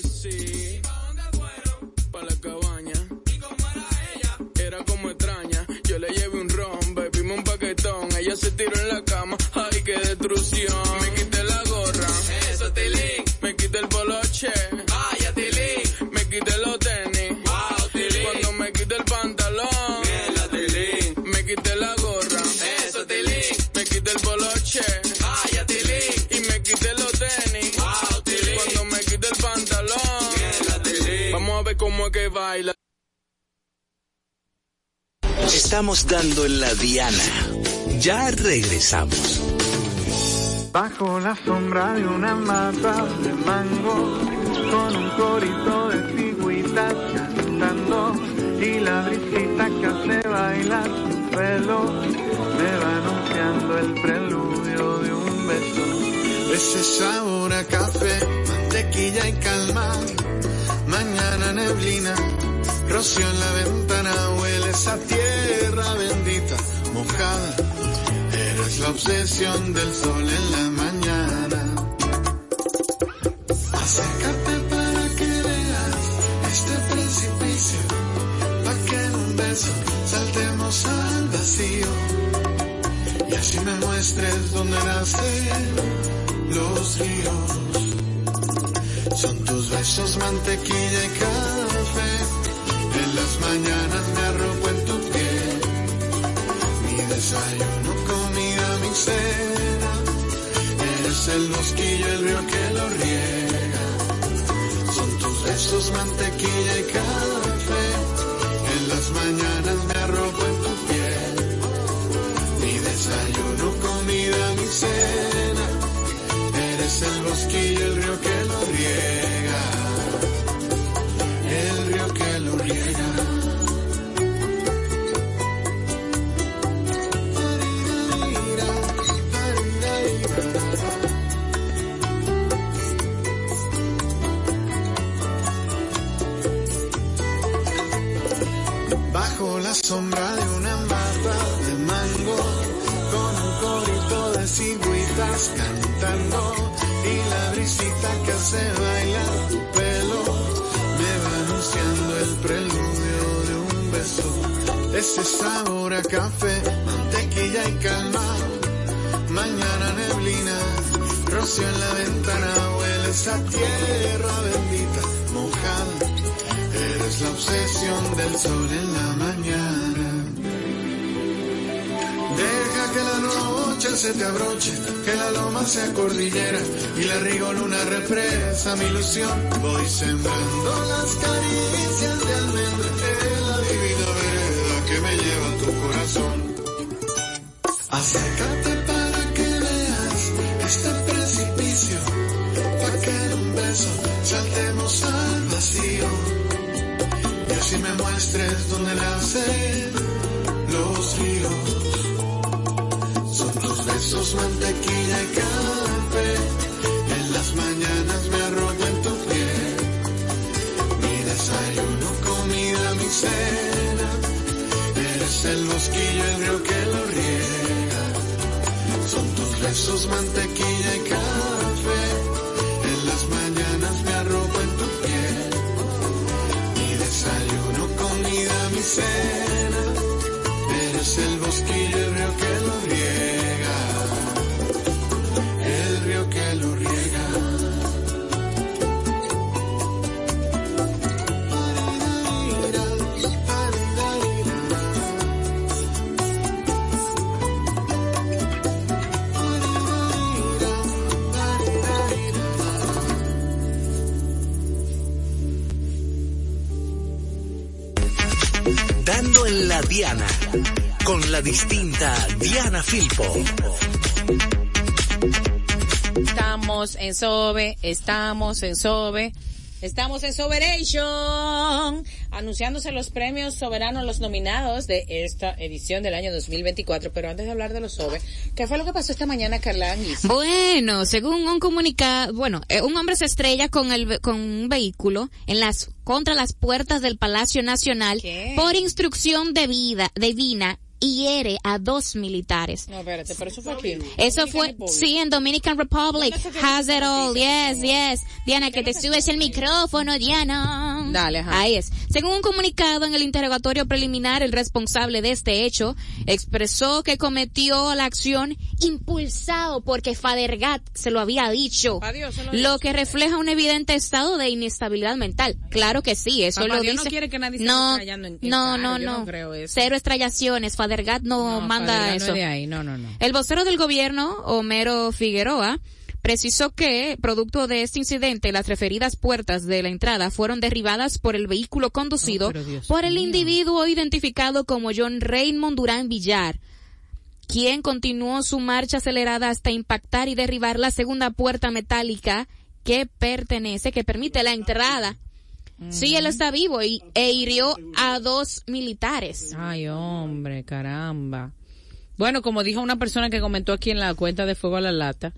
pa' la cabaña. Y como era ella, era como extraña. Yo le llevé paquetón. Ella se tiró en la cama, ay, qué destrucción. Me quité la gorra, eso, Tilín. Me quité el poloche, vaya, Tilín. Me quité los tenis, wow, Tilín. Cuando me quité el pantalón, mierda, Tilín. Me quité la gorra, eso, Tilín. Me quité el poloche, vaya, Tilín. Y me quité los tenis, wow, Tilín. Cuando me quité el pantalón, mierda, Tilín. Vamos a ver cómo es que baila. Estamos dando en la Diana. Ya regresamos. Bajo la sombra de una mata de mango, con un corito de figuritas cantando, y la brisita que hace bailar su pelo, me va anunciando el preludio de un beso. Ese sabor a café, mantequilla y calma. Mañana neblina, rocío en la ventana, huele esa tierra bendita, mojada. Eres la obsesión del sol en la mañana. Acércate para que veas este precipicio, pa' que en un beso saltemos al vacío. Y así me muestres dónde nacen los ríos. Son tus besos, mantequilla y café. En las mañanas el mosquillo, el río que lo riega. Son tus besos, mantequilla y café. En las mañanas me arropo en tu piel. Mi desayuno, comida, mi cena. Eres el bosquillo, el río que Ese sabor café, mantequilla y calma, mañana neblina, rocío en la ventana, huele esa tierra bendita, mojada. Eres la obsesión del sol en la mañana. Deja que la noche se te abroche, que la loma sea cordillera y la rigoluna represa mi ilusión. Voy sembrando las caricias de almendra en la me lleva tu corazón. Acércate para que veas este precipicio, para que un beso saltemos al vacío. Y así me muestres dónde nacen los ríos. Son tus besos, mantequilla y tus besos, Con la distinta Diana Filpo. Estamos en Sobe, estamos en Sobe. Estamos en Soberation, anunciándose los premios soberanos, los nominados de esta edición del año 2024. Pero antes de hablar de los Sobe, ¿qué fue lo que pasó esta mañana, Carla? Bueno, según un comunicado, bueno, eh, un hombre se estrella con el con un vehículo en las contra las puertas del Palacio Nacional ¿Qué? por instrucción de vida divina y hiere a dos militares. No, espérate, pero eso fue aquí. Eso fue, sí, en Dominican Republic. Has it all, yes, yes. Diana, que te subes el micrófono, Diana. Dale, ajá. Ahí es. Según un comunicado en el interrogatorio preliminar, el responsable de este hecho expresó que cometió la acción impulsado porque Fadergat se lo había dicho. Adiós, lo lo que refleja un evidente estado de inestabilidad mental. Claro que sí, eso Papá lo Dios no dice. quiere que nadie se no, en- en no, no, no no. creo eso. Cero estrellaciones. Fadergat no, manda Fadergat no eso. es de ahí, no, no, no. El vocero del gobierno, Homero Figueroa, precisó que, producto de este incidente, las referidas puertas de la entrada fueron derribadas por el vehículo conducido Oh, por el mío. individuo identificado como John Raymond Durán Villar, quien continuó su marcha acelerada hasta impactar y derribar la segunda puerta metálica que pertenece, que permite la entrada. Sí, él está vivo y, e hirió a dos militares. Ay, hombre, caramba. Bueno, como dijo una persona que comentó aquí en la cuenta de Fuego a la Lata,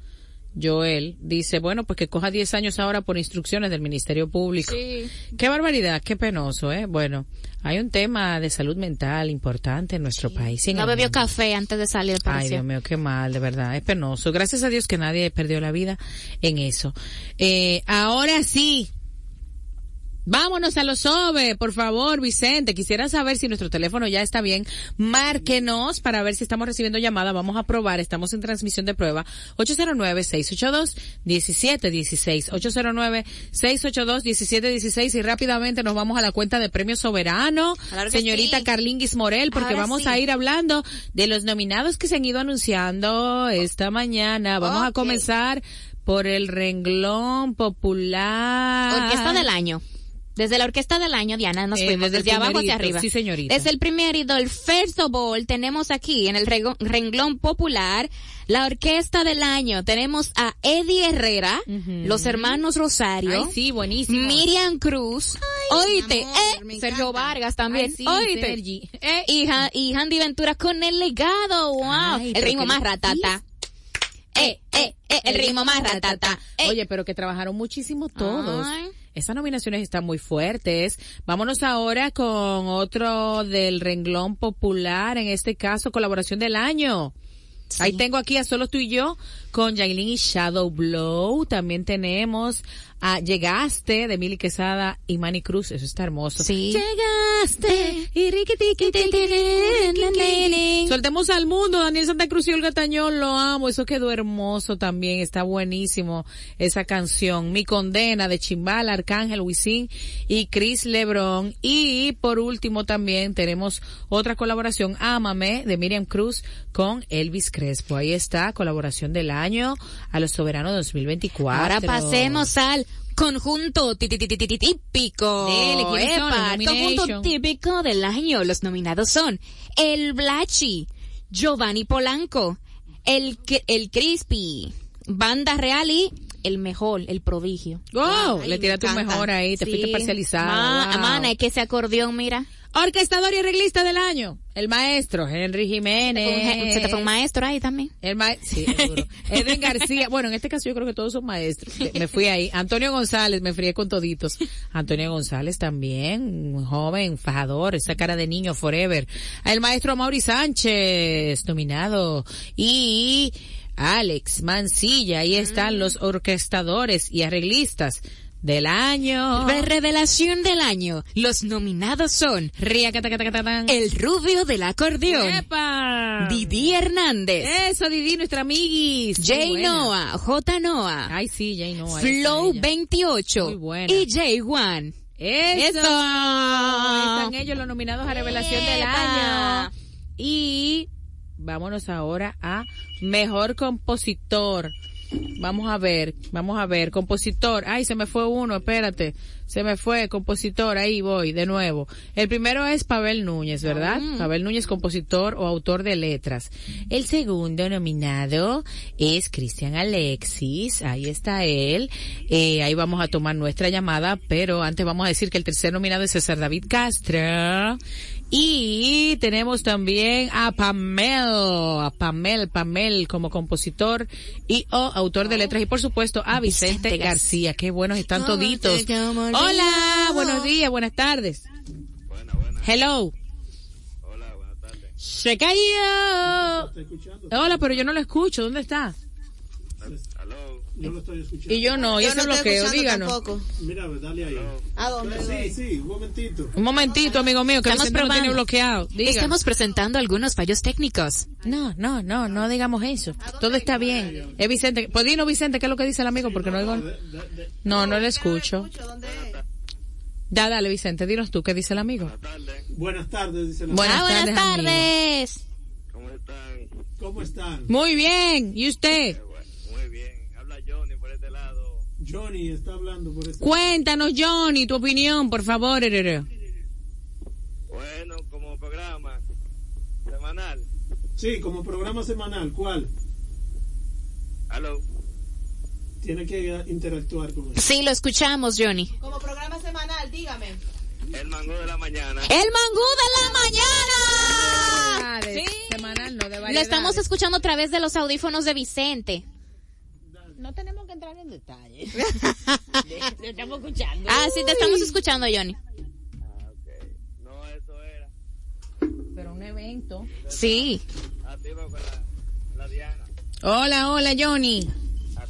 Joel, dice, bueno, pues que coja 10 años ahora por instrucciones del Ministerio Público. Sí. Qué barbaridad, qué penoso, ¿eh? Bueno, hay un tema de salud mental importante en nuestro país. en No bebió mundo. café antes de salir del Ay. Dios mío, qué mal, de verdad, es penoso. Gracias a Dios que nadie perdió la vida en eso. Eh, ahora sí. Vámonos a los OVE, por favor, Vicente. Quisiera saber si nuestro teléfono ya está bien. Márquenos para ver si estamos recibiendo llamada. Vamos a probar. Estamos en transmisión de prueba. 809-682-1716. 809-682-1716. Y rápidamente nos vamos a la cuenta de Premio Soberano. Claro Señorita sí. Carlinguis Morel, porque Ahora vamos sí. a ir hablando de los nominados que se han ido anunciando esta mañana. Vamos a comenzar por el renglón popular. Orquesta del año. Desde la orquesta del año, Diana, nos Eh, fuimos desde abajo hacia arriba. sí, señorita. Desde el primerito, el First of All, tenemos aquí en el renglón popular la orquesta del año. Tenemos a Eddie Herrera, los hermanos Rosario, Ay, sí, buenísimo. Miriam Cruz, oíste, amor, eh, Sergio encanta. Vargas también, Ay, sí, eh, y, y Handy Ventura con el legado, wow, Ay, el ritmo más ratata. Eh, eh, eh, el ritmo más ratata. eh. Oye, pero que trabajaron muchísimo todos. Ay. Esas nominaciones están muy fuertes. Vámonos ahora con otro del renglón popular, en este caso colaboración del año. Ahí tengo aquí a Solo tú y yo con Yailin y Shadow Blow. También tenemos a Llegaste de Mili Quesada y Manny Cruz. Eso está hermoso. Sí. Llegaste y. Soltemos al mundo, Daniel Santa Cruz y Olga Tañón, lo amo, eso quedó hermoso también, está buenísimo esa canción. Mi condena de Chimbal, Arcángel, Wisin y Chris Lebron. Y por último también tenemos otra colaboración, Ámame, de Miriam Cruz con Elvis Crespo. Ahí está, colaboración del año a los soberanos 2024. Ahora pasemos al conjunto típico. Conjunto típico del año. Los nominados son El Blachi, Giovanni Polanco, El, el Crispy, Banda Real y El Mejor, El Prodigio. Wow, Ay, le tiraste un mejor ahí, te Sí. fuiste parcializada. Ma- wow. Mana, es que ese acordeón, mira. Orquestador y arreglista del año, el maestro Henry Jiménez. Se te fue un maestro ahí también. El ma sí, seguro. Edwin García. Bueno, en este caso yo creo que todos son maestros. Me- Me fui ahí. Antonio González, me frié con toditos. Antonio González también, un joven, fajador, esa cara de niño forever. El maestro Mauri Sánchez, nominado. Y Alex Mancilla, ahí están los orquestadores y arreglistas del año. La revelación del año. Los nominados son. El Rubio del Acordeón, ¡Epa! Didi Hernández, Eso, Didi, nuestra amiguis. Jay buena. Noah, J. Noah, Ay, sí, Jay Noah. Flow esa ella. 28 Muy buena. y Jay One. Eso. Eso. Están ellos los nominados a Revelación del. Año. Y vámonos ahora a Mejor Compositor. Vamos a ver, vamos a ver. Compositor. Ay, se me fue uno, espérate. Se me fue, compositor, ahí voy, de nuevo. El primero es Pavel Núñez, ¿verdad? Pavel Núñez, compositor o autor de letras. El segundo nominado es Cristian Alexis, ahí está él. Eh, ahí vamos a tomar nuestra llamada, pero antes vamos a decir que el tercer nominado es César David Castro. Y tenemos también a Pamel, a Pamel, Pamel como compositor y o autor de letras y por supuesto a Vicente García. Qué buenos están toditos. Hola, buenos días, buenas tardes. Hello. Se cayó. Hola, pero yo no lo escucho. ¿Dónde está? Yo lo estoy escuchando. Y yo no, y Yo ese no bloqueo, díganos. tampoco. Mira, dale ahí. ¿A dónde? Sí, sí, un momentito. Un momentito, amigo mío, que Estamos lo tiene bloqueado. Diga. Estamos presentando algunos fallos técnicos. No, no, no, no digamos eso. Todo está bien. Es Vicente. Pues dinos, Vicente, ¿qué es lo que dice el amigo? Porque no oigo. No, no le escucho. Da, dale, Vicente, dinos tú, ¿qué dice el amigo? Buenas tardes, dice la Buenas Ah, buenas tardes, amigo. tardes. ¿Cómo están? Muy bien, ¿y usted? Johnny está hablando por este. Cuéntanos, Johnny, tu opinión, por favor. Bueno, como programa semanal. Sí, como programa semanal, ¿cuál? Aló. Tiene que interactuar con él. Sí, lo escuchamos, Johnny. Como programa semanal, dígame. El mango de la mañana. El mangú de la mañana. Sí. Semanal, no de Lo estamos escuchando a través de los audífonos de Vicente. No tenemos que entrar en detalle. Lo estamos escuchando. Ah, sí, te estamos escuchando, Johnny. No, eso era. Pero un evento. Sí. Activo con la, la Diana. Hola, hola, Johnny.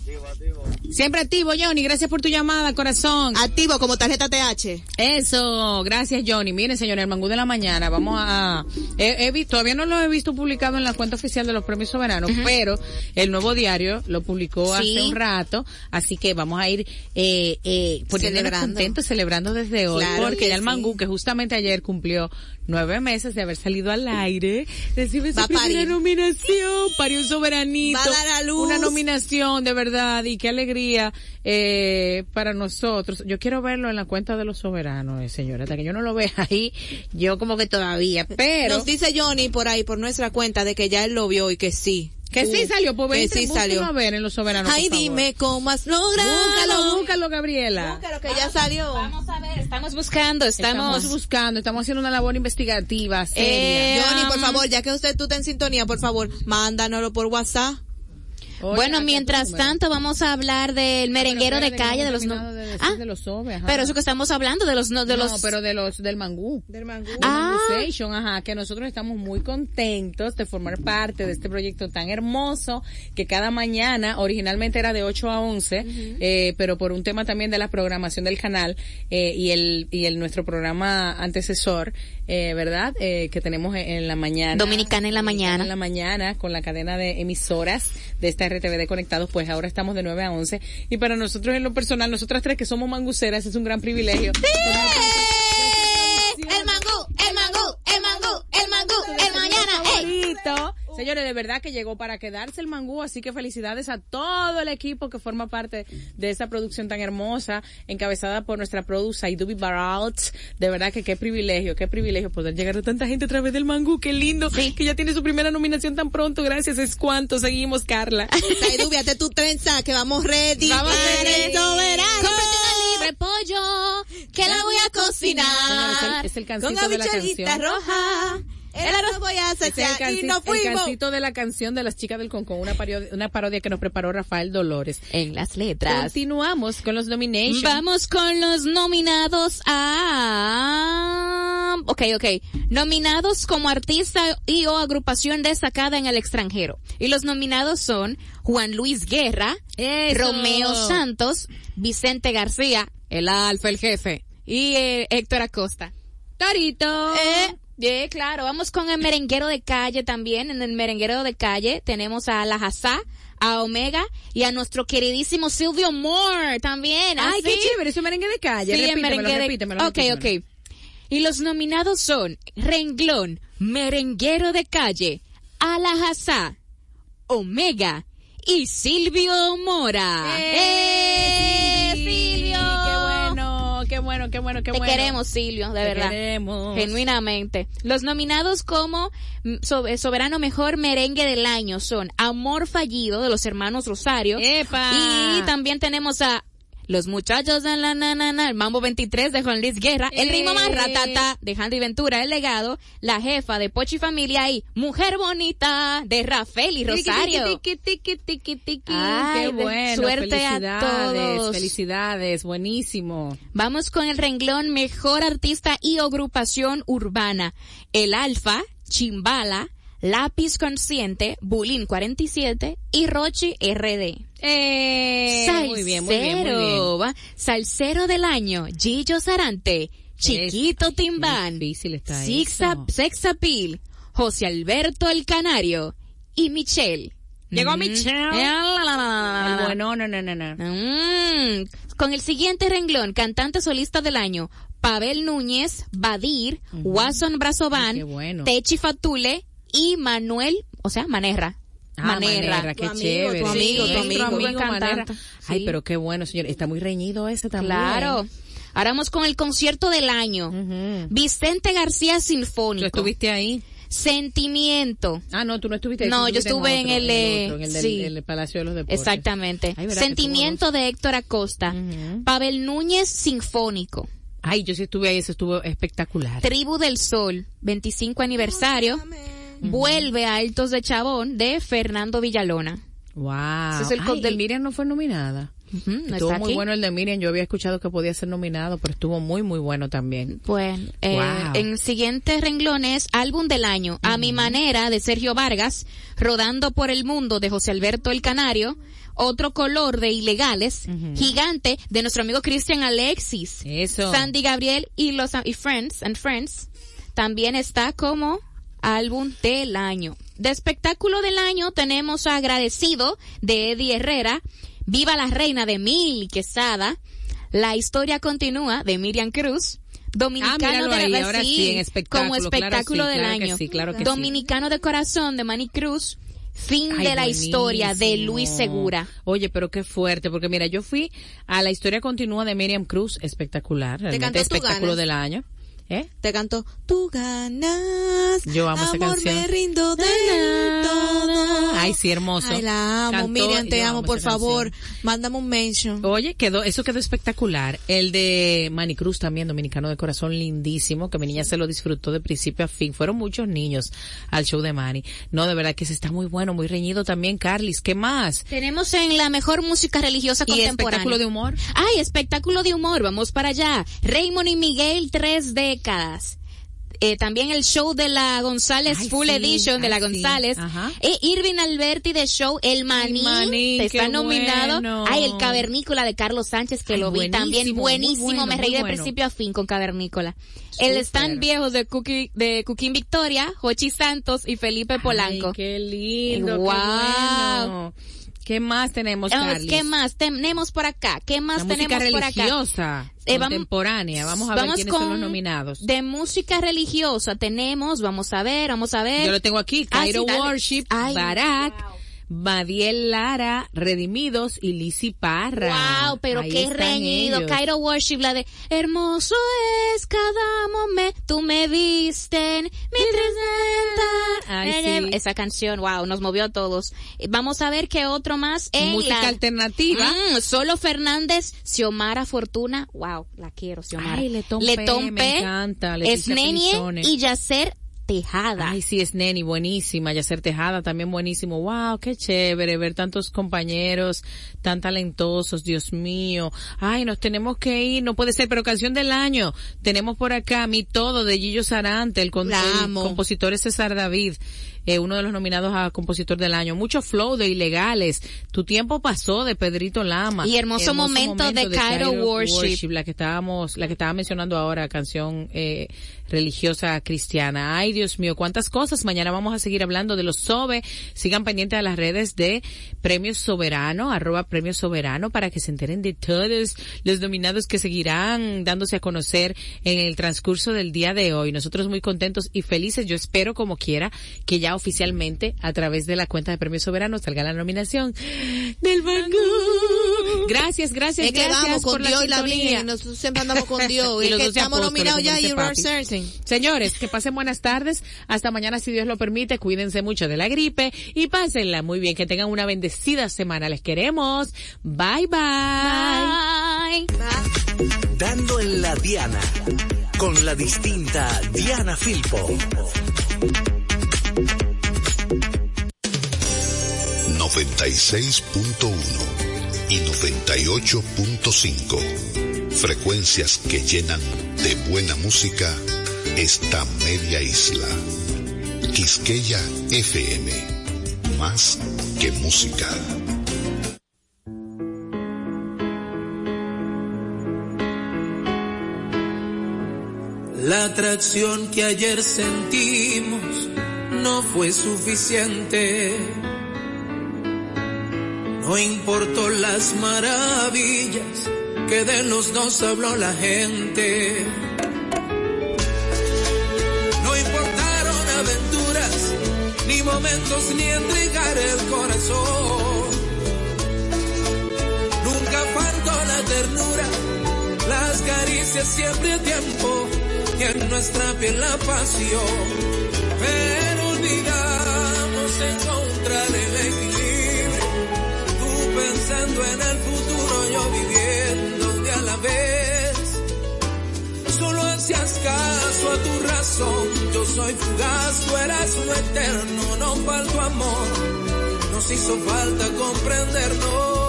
Activo, activo. Siempre activo, Johnny. Gracias por tu llamada, corazón. Activo como tarjeta TH. Eso, gracias Johnny. Miren, señor, el mangú de la mañana, vamos a... He, he visto, todavía no lo he visto publicado en la cuenta oficial de los premios soberanos, pero el nuevo diario lo publicó Sí. hace un rato, así que vamos a ir eh, eh, poniéndonos Celebrando. contentos, celebrando desde hoy, Claro porque que ya el sí. mangú, que justamente ayer cumplió nueve meses de haber salido al aire, recibe su primera parir. nominación, parió un soberanito, Va a dar a luz. una nominación de verdad, y qué alegría eh, para nosotros. Yo quiero verlo en la cuenta de los soberanos, eh, señora, hasta que yo no lo vea ahí, yo como que todavía, pero... Nos dice Johnny por ahí, por nuestra cuenta, de que ya él lo vio y que sí. Que sí salió, pues que vente, sí salió. a ver en los soberanos. Ay, dime cómo has logrado. Búscalo, búscalo, Gabriela. Búscalo, que ya salió. Vamos a ver, estamos buscando, Estamos estamos... buscando, estamos haciendo una labor investigativa, seria. Eh, Johnny, por favor, ya que usted tú estás en sintonía, por favor, mándanoslo por WhatsApp. Oye, bueno, mientras tanto vamos a hablar del merenguero de calle, de los... no- de decir Ah, de los sobe, ajá. pero eso que estamos hablando de los... No, de no, los... pero de los del mangú. Del mangú. Ah. Station, ajá, que nosotros estamos muy contentos de formar parte de este proyecto tan hermoso que cada mañana, originalmente era de 8 a 11, eh, pero por un tema también de la programación del canal eh, y el y el nuestro programa antecesor, eh, ¿verdad? Eh, que tenemos en, la mañana. Dominicana en la mañana. En la mañana con la cadena de emisoras de esta RTV de Conectados, pues ahora estamos de 9 a 11 y para nosotros en lo personal, nosotras tres que somos manguceras es un gran privilegio. El mangú, el mangú, el mangú, el mangú, el mañana, ey. Señores, de verdad que llegó para quedarse el mangú, así que felicidades a todo el equipo que forma parte de esta producción tan hermosa, encabezada por nuestra producer Idubi Baralt. De verdad que qué privilegio, qué privilegio poder llegar a tanta gente a través del mangú, qué lindo, que ya tiene su primera nominación tan pronto, gracias, es cuanto, seguimos Carla. Saidu, véate tu trenza, que vamos ready. Vamos ready. el soberano. Cómprate una libre pollo, que la voy a cocinar. es el, es el Con de la canción. roja. El arroz voy a saciar y canci- nos el fuimos. cancito de la canción de las chicas del Concon, una parodia, una parodia que nos preparó Rafael Dolores. En las letras. Continuamos con los nominations. Vamos con los nominados a... Ok, ok. Nominados como artista y o agrupación destacada en el extranjero. Y los nominados son Juan Luis Guerra, Eso. Romeo Santos, Vicente García, el alfa, el jefe, y eh, Héctor Acosta. Torito. Eh, claro, vamos con el merenguero de calle también. En el merenguero de calle tenemos a La a Omega y a nuestro queridísimo Silvio Moore también. Ay, ¿Ah, qué sí? chévere, ese merengue de calle. Sí, el repítemelo, merengue de- repítemelo, Ok, repítemelo. ok. Y los nominados son Renglón, Merenguero de Calle, Alajazá, Omega y Silvio Mora. ¡Eh, Silvio! ¡Qué bueno, qué bueno, qué bueno, qué Te bueno! queremos, Silvio, de Te verdad. queremos. Genuinamente. Los nominados como mm, eh, Soberano Mejor Merengue del Año son Amor Fallido de los hermanos Rosario. ¡Epa! Y también tenemos a Los Muchachos de la na, na, na, el Mambo 23 de Juan Luis Guerra, El Ritmo Más Eh. Ratata de Handy Ventura, El Legado, La Jefa de Pochi Familia y Mujer Bonita de Rafael y Rosario. Tiqui, tiqui, tiqui, tiqui. Ay, qué bueno. suerte a felicidades, todos. Felicidades, buenísimo. Vamos con el renglón Mejor Artista y Agrupación Urbana. El Alfa, Chimbala, Lápiz Consciente, Bulín 47 y Rochi RD. Eh, muy bien, muy bien, muy bien. Salsero, del año, Gillo Sarante, Chiquito Timbán, difícil está Six eso. Ap- Sex Appeal, José Alberto el Canario y Michelle. Llegó Mm. Michelle. La. Bueno, no, no, no, no. Mm. Con el siguiente renglón, cantante solista del año, Pavel Núñez, Badir, Watson Brazovan, Ay, qué bueno. Techi Fatule y Manuel, o sea, Manerra. Ah, Manerra. Manera, qué Tu amigo, chévere. tu amigo, Sí, tu amigo. Buen Manera. Ay, pero qué bueno, señor. Está muy reñido ese también. Claro. Ahora vamos con el concierto del año. Ujú. Vicente García ¿Tú Sinfónico. estuviste ahí? Sentimiento. Ah, no, tú no estuviste ahí. No, tú yo estuviste estuve en otro, el, eh, otro, en el del sí. el Palacio de los Deportes. Exactamente. Ay, ¿verdad que Sentimiento de Héctor Acosta. Ujú. Pavel Núñez Sinfónico. Ay, yo sí estuve ahí, eso estuvo espectacular. Tribu del Sol, 25 aniversario. Vuelve a Altos de Chabón de Fernando Villalona. Wow. Ese es el Ay, del- Miriam no fue nominada. No estuvo está muy aquí. bueno el de Miriam. Yo había escuchado que podía ser nominado, pero estuvo muy, muy bueno también. Bueno, eh, Wow. en siguientes renglones, álbum del año, A mi manera de Sergio Vargas, Rodando por el mundo de José Alberto el Canario, Otro color de Ilegales, Gigante de nuestro amigo Cristian Alexis, Eso. Sandy Gabriel y los y Friends and Friends. También está como álbum del año. De espectáculo del año tenemos a Agradecido de Eddie Herrera, Viva la Reina de Mil Quesada, La Historia Continúa de Miriam Cruz, Dominicano Ah, de ahí, la ahora sí, en espectáculo, como espectáculo claro, del año. claro. Dominicano de Corazón de Manny Cruz, Fin Ay, de la historia de. Luis Segura. Oye, pero qué fuerte, porque mira, yo fui a la historia continua de Miriam Cruz, espectacular, realmente espectáculo Ganas? del año. ¿Eh? Te canto, tú ganas. Yo amo esa amor, canción. me rindo de todo. Ay, sí, hermoso. Ay, la amo. Cantó- Miriam, te amo, amo por esa favor. Mándame un mention. Oye, quedó, eso quedó espectacular. El de Manny Cruz también, dominicano de corazón, lindísimo, que mi niña se lo disfrutó de principio a fin. Fueron muchos niños al show de Manny. No, de verdad que se está muy bueno, muy reñido también, Carlis. ¿Qué más? Tenemos en la mejor música religiosa ¿Y contemporánea. espectáculo de humor? Ay, espectáculo de humor, vamos para allá. Raymond y Miguel, tres décadas. Eh, también el show de la González Ay, Full sí, Edition de ay, la sí. González. Ajá. E Irving Alberti de show El Maní, Maní, está nominado. bueno. Ay, el Cavernícola de Carlos Sánchez que Ay, lo vi también buenísimo, bueno, me reí de bueno. principio a fin con Cavernícola. El stand viejos de Cookie, de Cooking Victoria, Jochi Santos y Felipe Polanco. Qué lindo, Wow. qué bueno. ¿Qué más tenemos, Carlis? ¿Qué más tenemos por acá? ¿Qué más La tenemos por acá? religiosa, Eh, contemporánea. Vamos a ver vamos quiénes son los nominados. De música religiosa tenemos, vamos a ver, vamos a ver. Yo lo tengo aquí, Ah, Cairo sí, dale. Worship, Ay, Barak, Badiel Lara, Redimidos y Lizzy Parra. Wow, pero Ahí qué reñido. ellos. Cairo Worship, la de Hermoso es cada momento, tú me visten, me. Ay, sí. Esa canción, wow, nos movió a todos. Vamos a ver qué otro más en Música la- alternativa. Mm, Solo Fernández, Xiomara Fortuna, wow, la quiero, Xiomara. Ay, Letón P, Letón me P, encanta, Esnenie y Yacer Tejada. Ay, sí, es Neni, buenísima. Yacer Tejada, también buenísimo. Wow, qué chévere ver tantos compañeros tan talentosos, Dios mío. Ay, nos tenemos que ir, no puede ser, pero canción del año. Tenemos por acá Mi Todo de Gillo Sarante, el, con- el compositor es César David, eh, uno de los nominados a compositor del año. Mucho flow de Ilegales. Tu tiempo pasó de Pedrito Lama. Y hermoso momento de Cairo Worship. La que estábamos, la que estaba mencionando ahora, canción eh, religiosa cristiana. Ay, Dios mío, cuántas cosas. Mañana vamos a seguir hablando de los SOBE. Sigan pendientes a las redes de Premio Soberano, arroba Premio Soberano, para que se enteren de todos los nominados que seguirán dándose a conocer en el transcurso del día de hoy. Nosotros muy contentos y felices. Yo espero como quiera que ya oficialmente a través de la cuenta de Premio Soberano salga la nominación del Mangú. Gracias, gracias, Es que gracias vamos con por Dios y la sintonía. Virgen, nosotros siempre andamos con Dios. Y los que estamos nominados ya y. Señores, que pasen buenas tardes. Hasta mañana, si Dios lo permite. Cuídense mucho de la gripe y pásenla muy bien. Que tengan una bendecida semana. Les queremos. Bye, bye. Dando en la Diana. Con la distinta Diana Filpo. 96.1 y 98.5. Frecuencias que llenan de buena música esta media isla. Quisqueya FM. Más que música. La atracción que ayer sentimos no fue suficiente. No importó las maravillas que de los dos habló la gente. No importaron aventuras, ni momentos, ni entregar el corazón. Nunca faltó la ternura, las caricias siempre a tiempo y en nuestra piel la pasión. Pero olvidamos encontrar el equilibrio, pensando en el futuro, yo viviendo de a la vez. Solo hacías caso a tu razón, yo soy fugaz, tú eras lo eterno, no faltó amor, nos hizo falta comprendernos.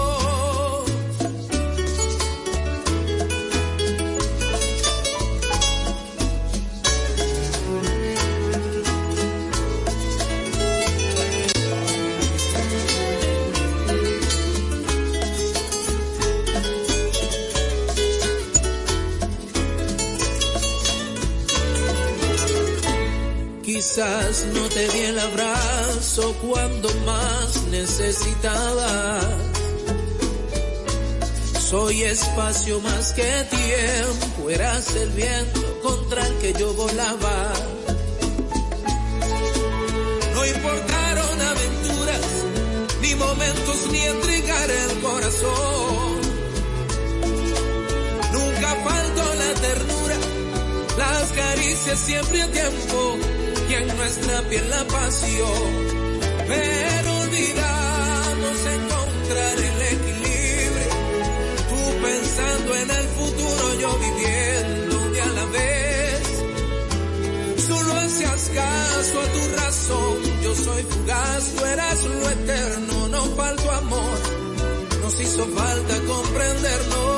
Quizás no te di el abrazo cuando más necesitaba. Soy espacio más que tiempo, eras el viento contra el que yo volaba. No importaron aventuras, ni momentos, ni entregar el corazón. Nunca faltó la ternura, las caricias siempre a tiempo y en nuestra piel la pasión. Pero olvidamos encontrar el equilibrio, tú pensando en el futuro, yo viviendo de a la vez. Solo hacías caso a tu razón, yo soy fugaz, tú eras lo eterno, no faltó amor, nos hizo falta comprendernos.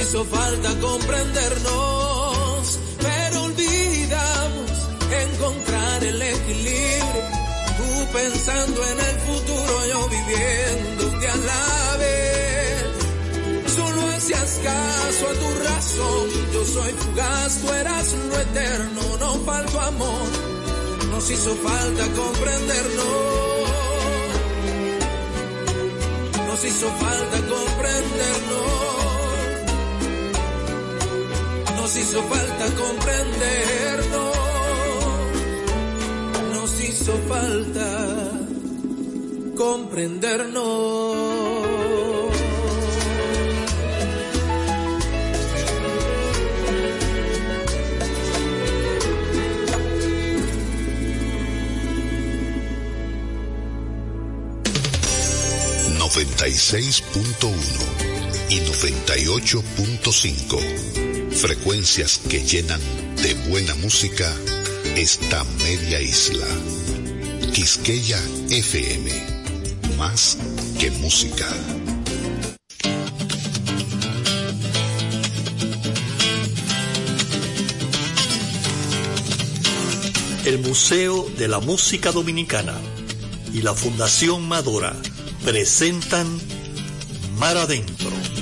Hizo falta comprendernos. Pero olvidamos encontrar el equilibrio. Tú pensando en el futuro, yo viviendo un día a la vez. Solo hacías caso a tu razón. Yo soy fugaz, tú eras lo eterno. No faltó amor, nos hizo falta comprendernos. Nos hizo falta comprendernos. Nos hizo falta comprendernos nos hizo falta comprendernos. .1 y 98.5. Frecuencias que llenan de buena música esta media isla. Quisqueya FM. Más que música. El Museo de la Música Dominicana y la Fundación Madora presentan Mar Adentro.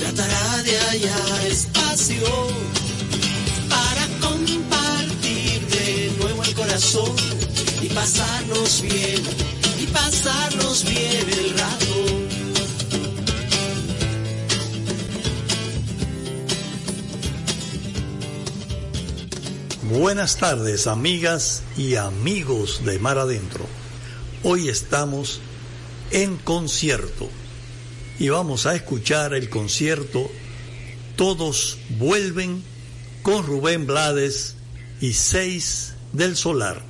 tratará de hallar espacio para compartir de nuevo el corazón y pasarnos bien, y pasarnos bien el rato. Buenas tardes, amigas y amigos de Mar Adentro. Hoy estamos en concierto y vamos a escuchar el concierto Todos vuelven con Rubén Blades y Seis del Solar.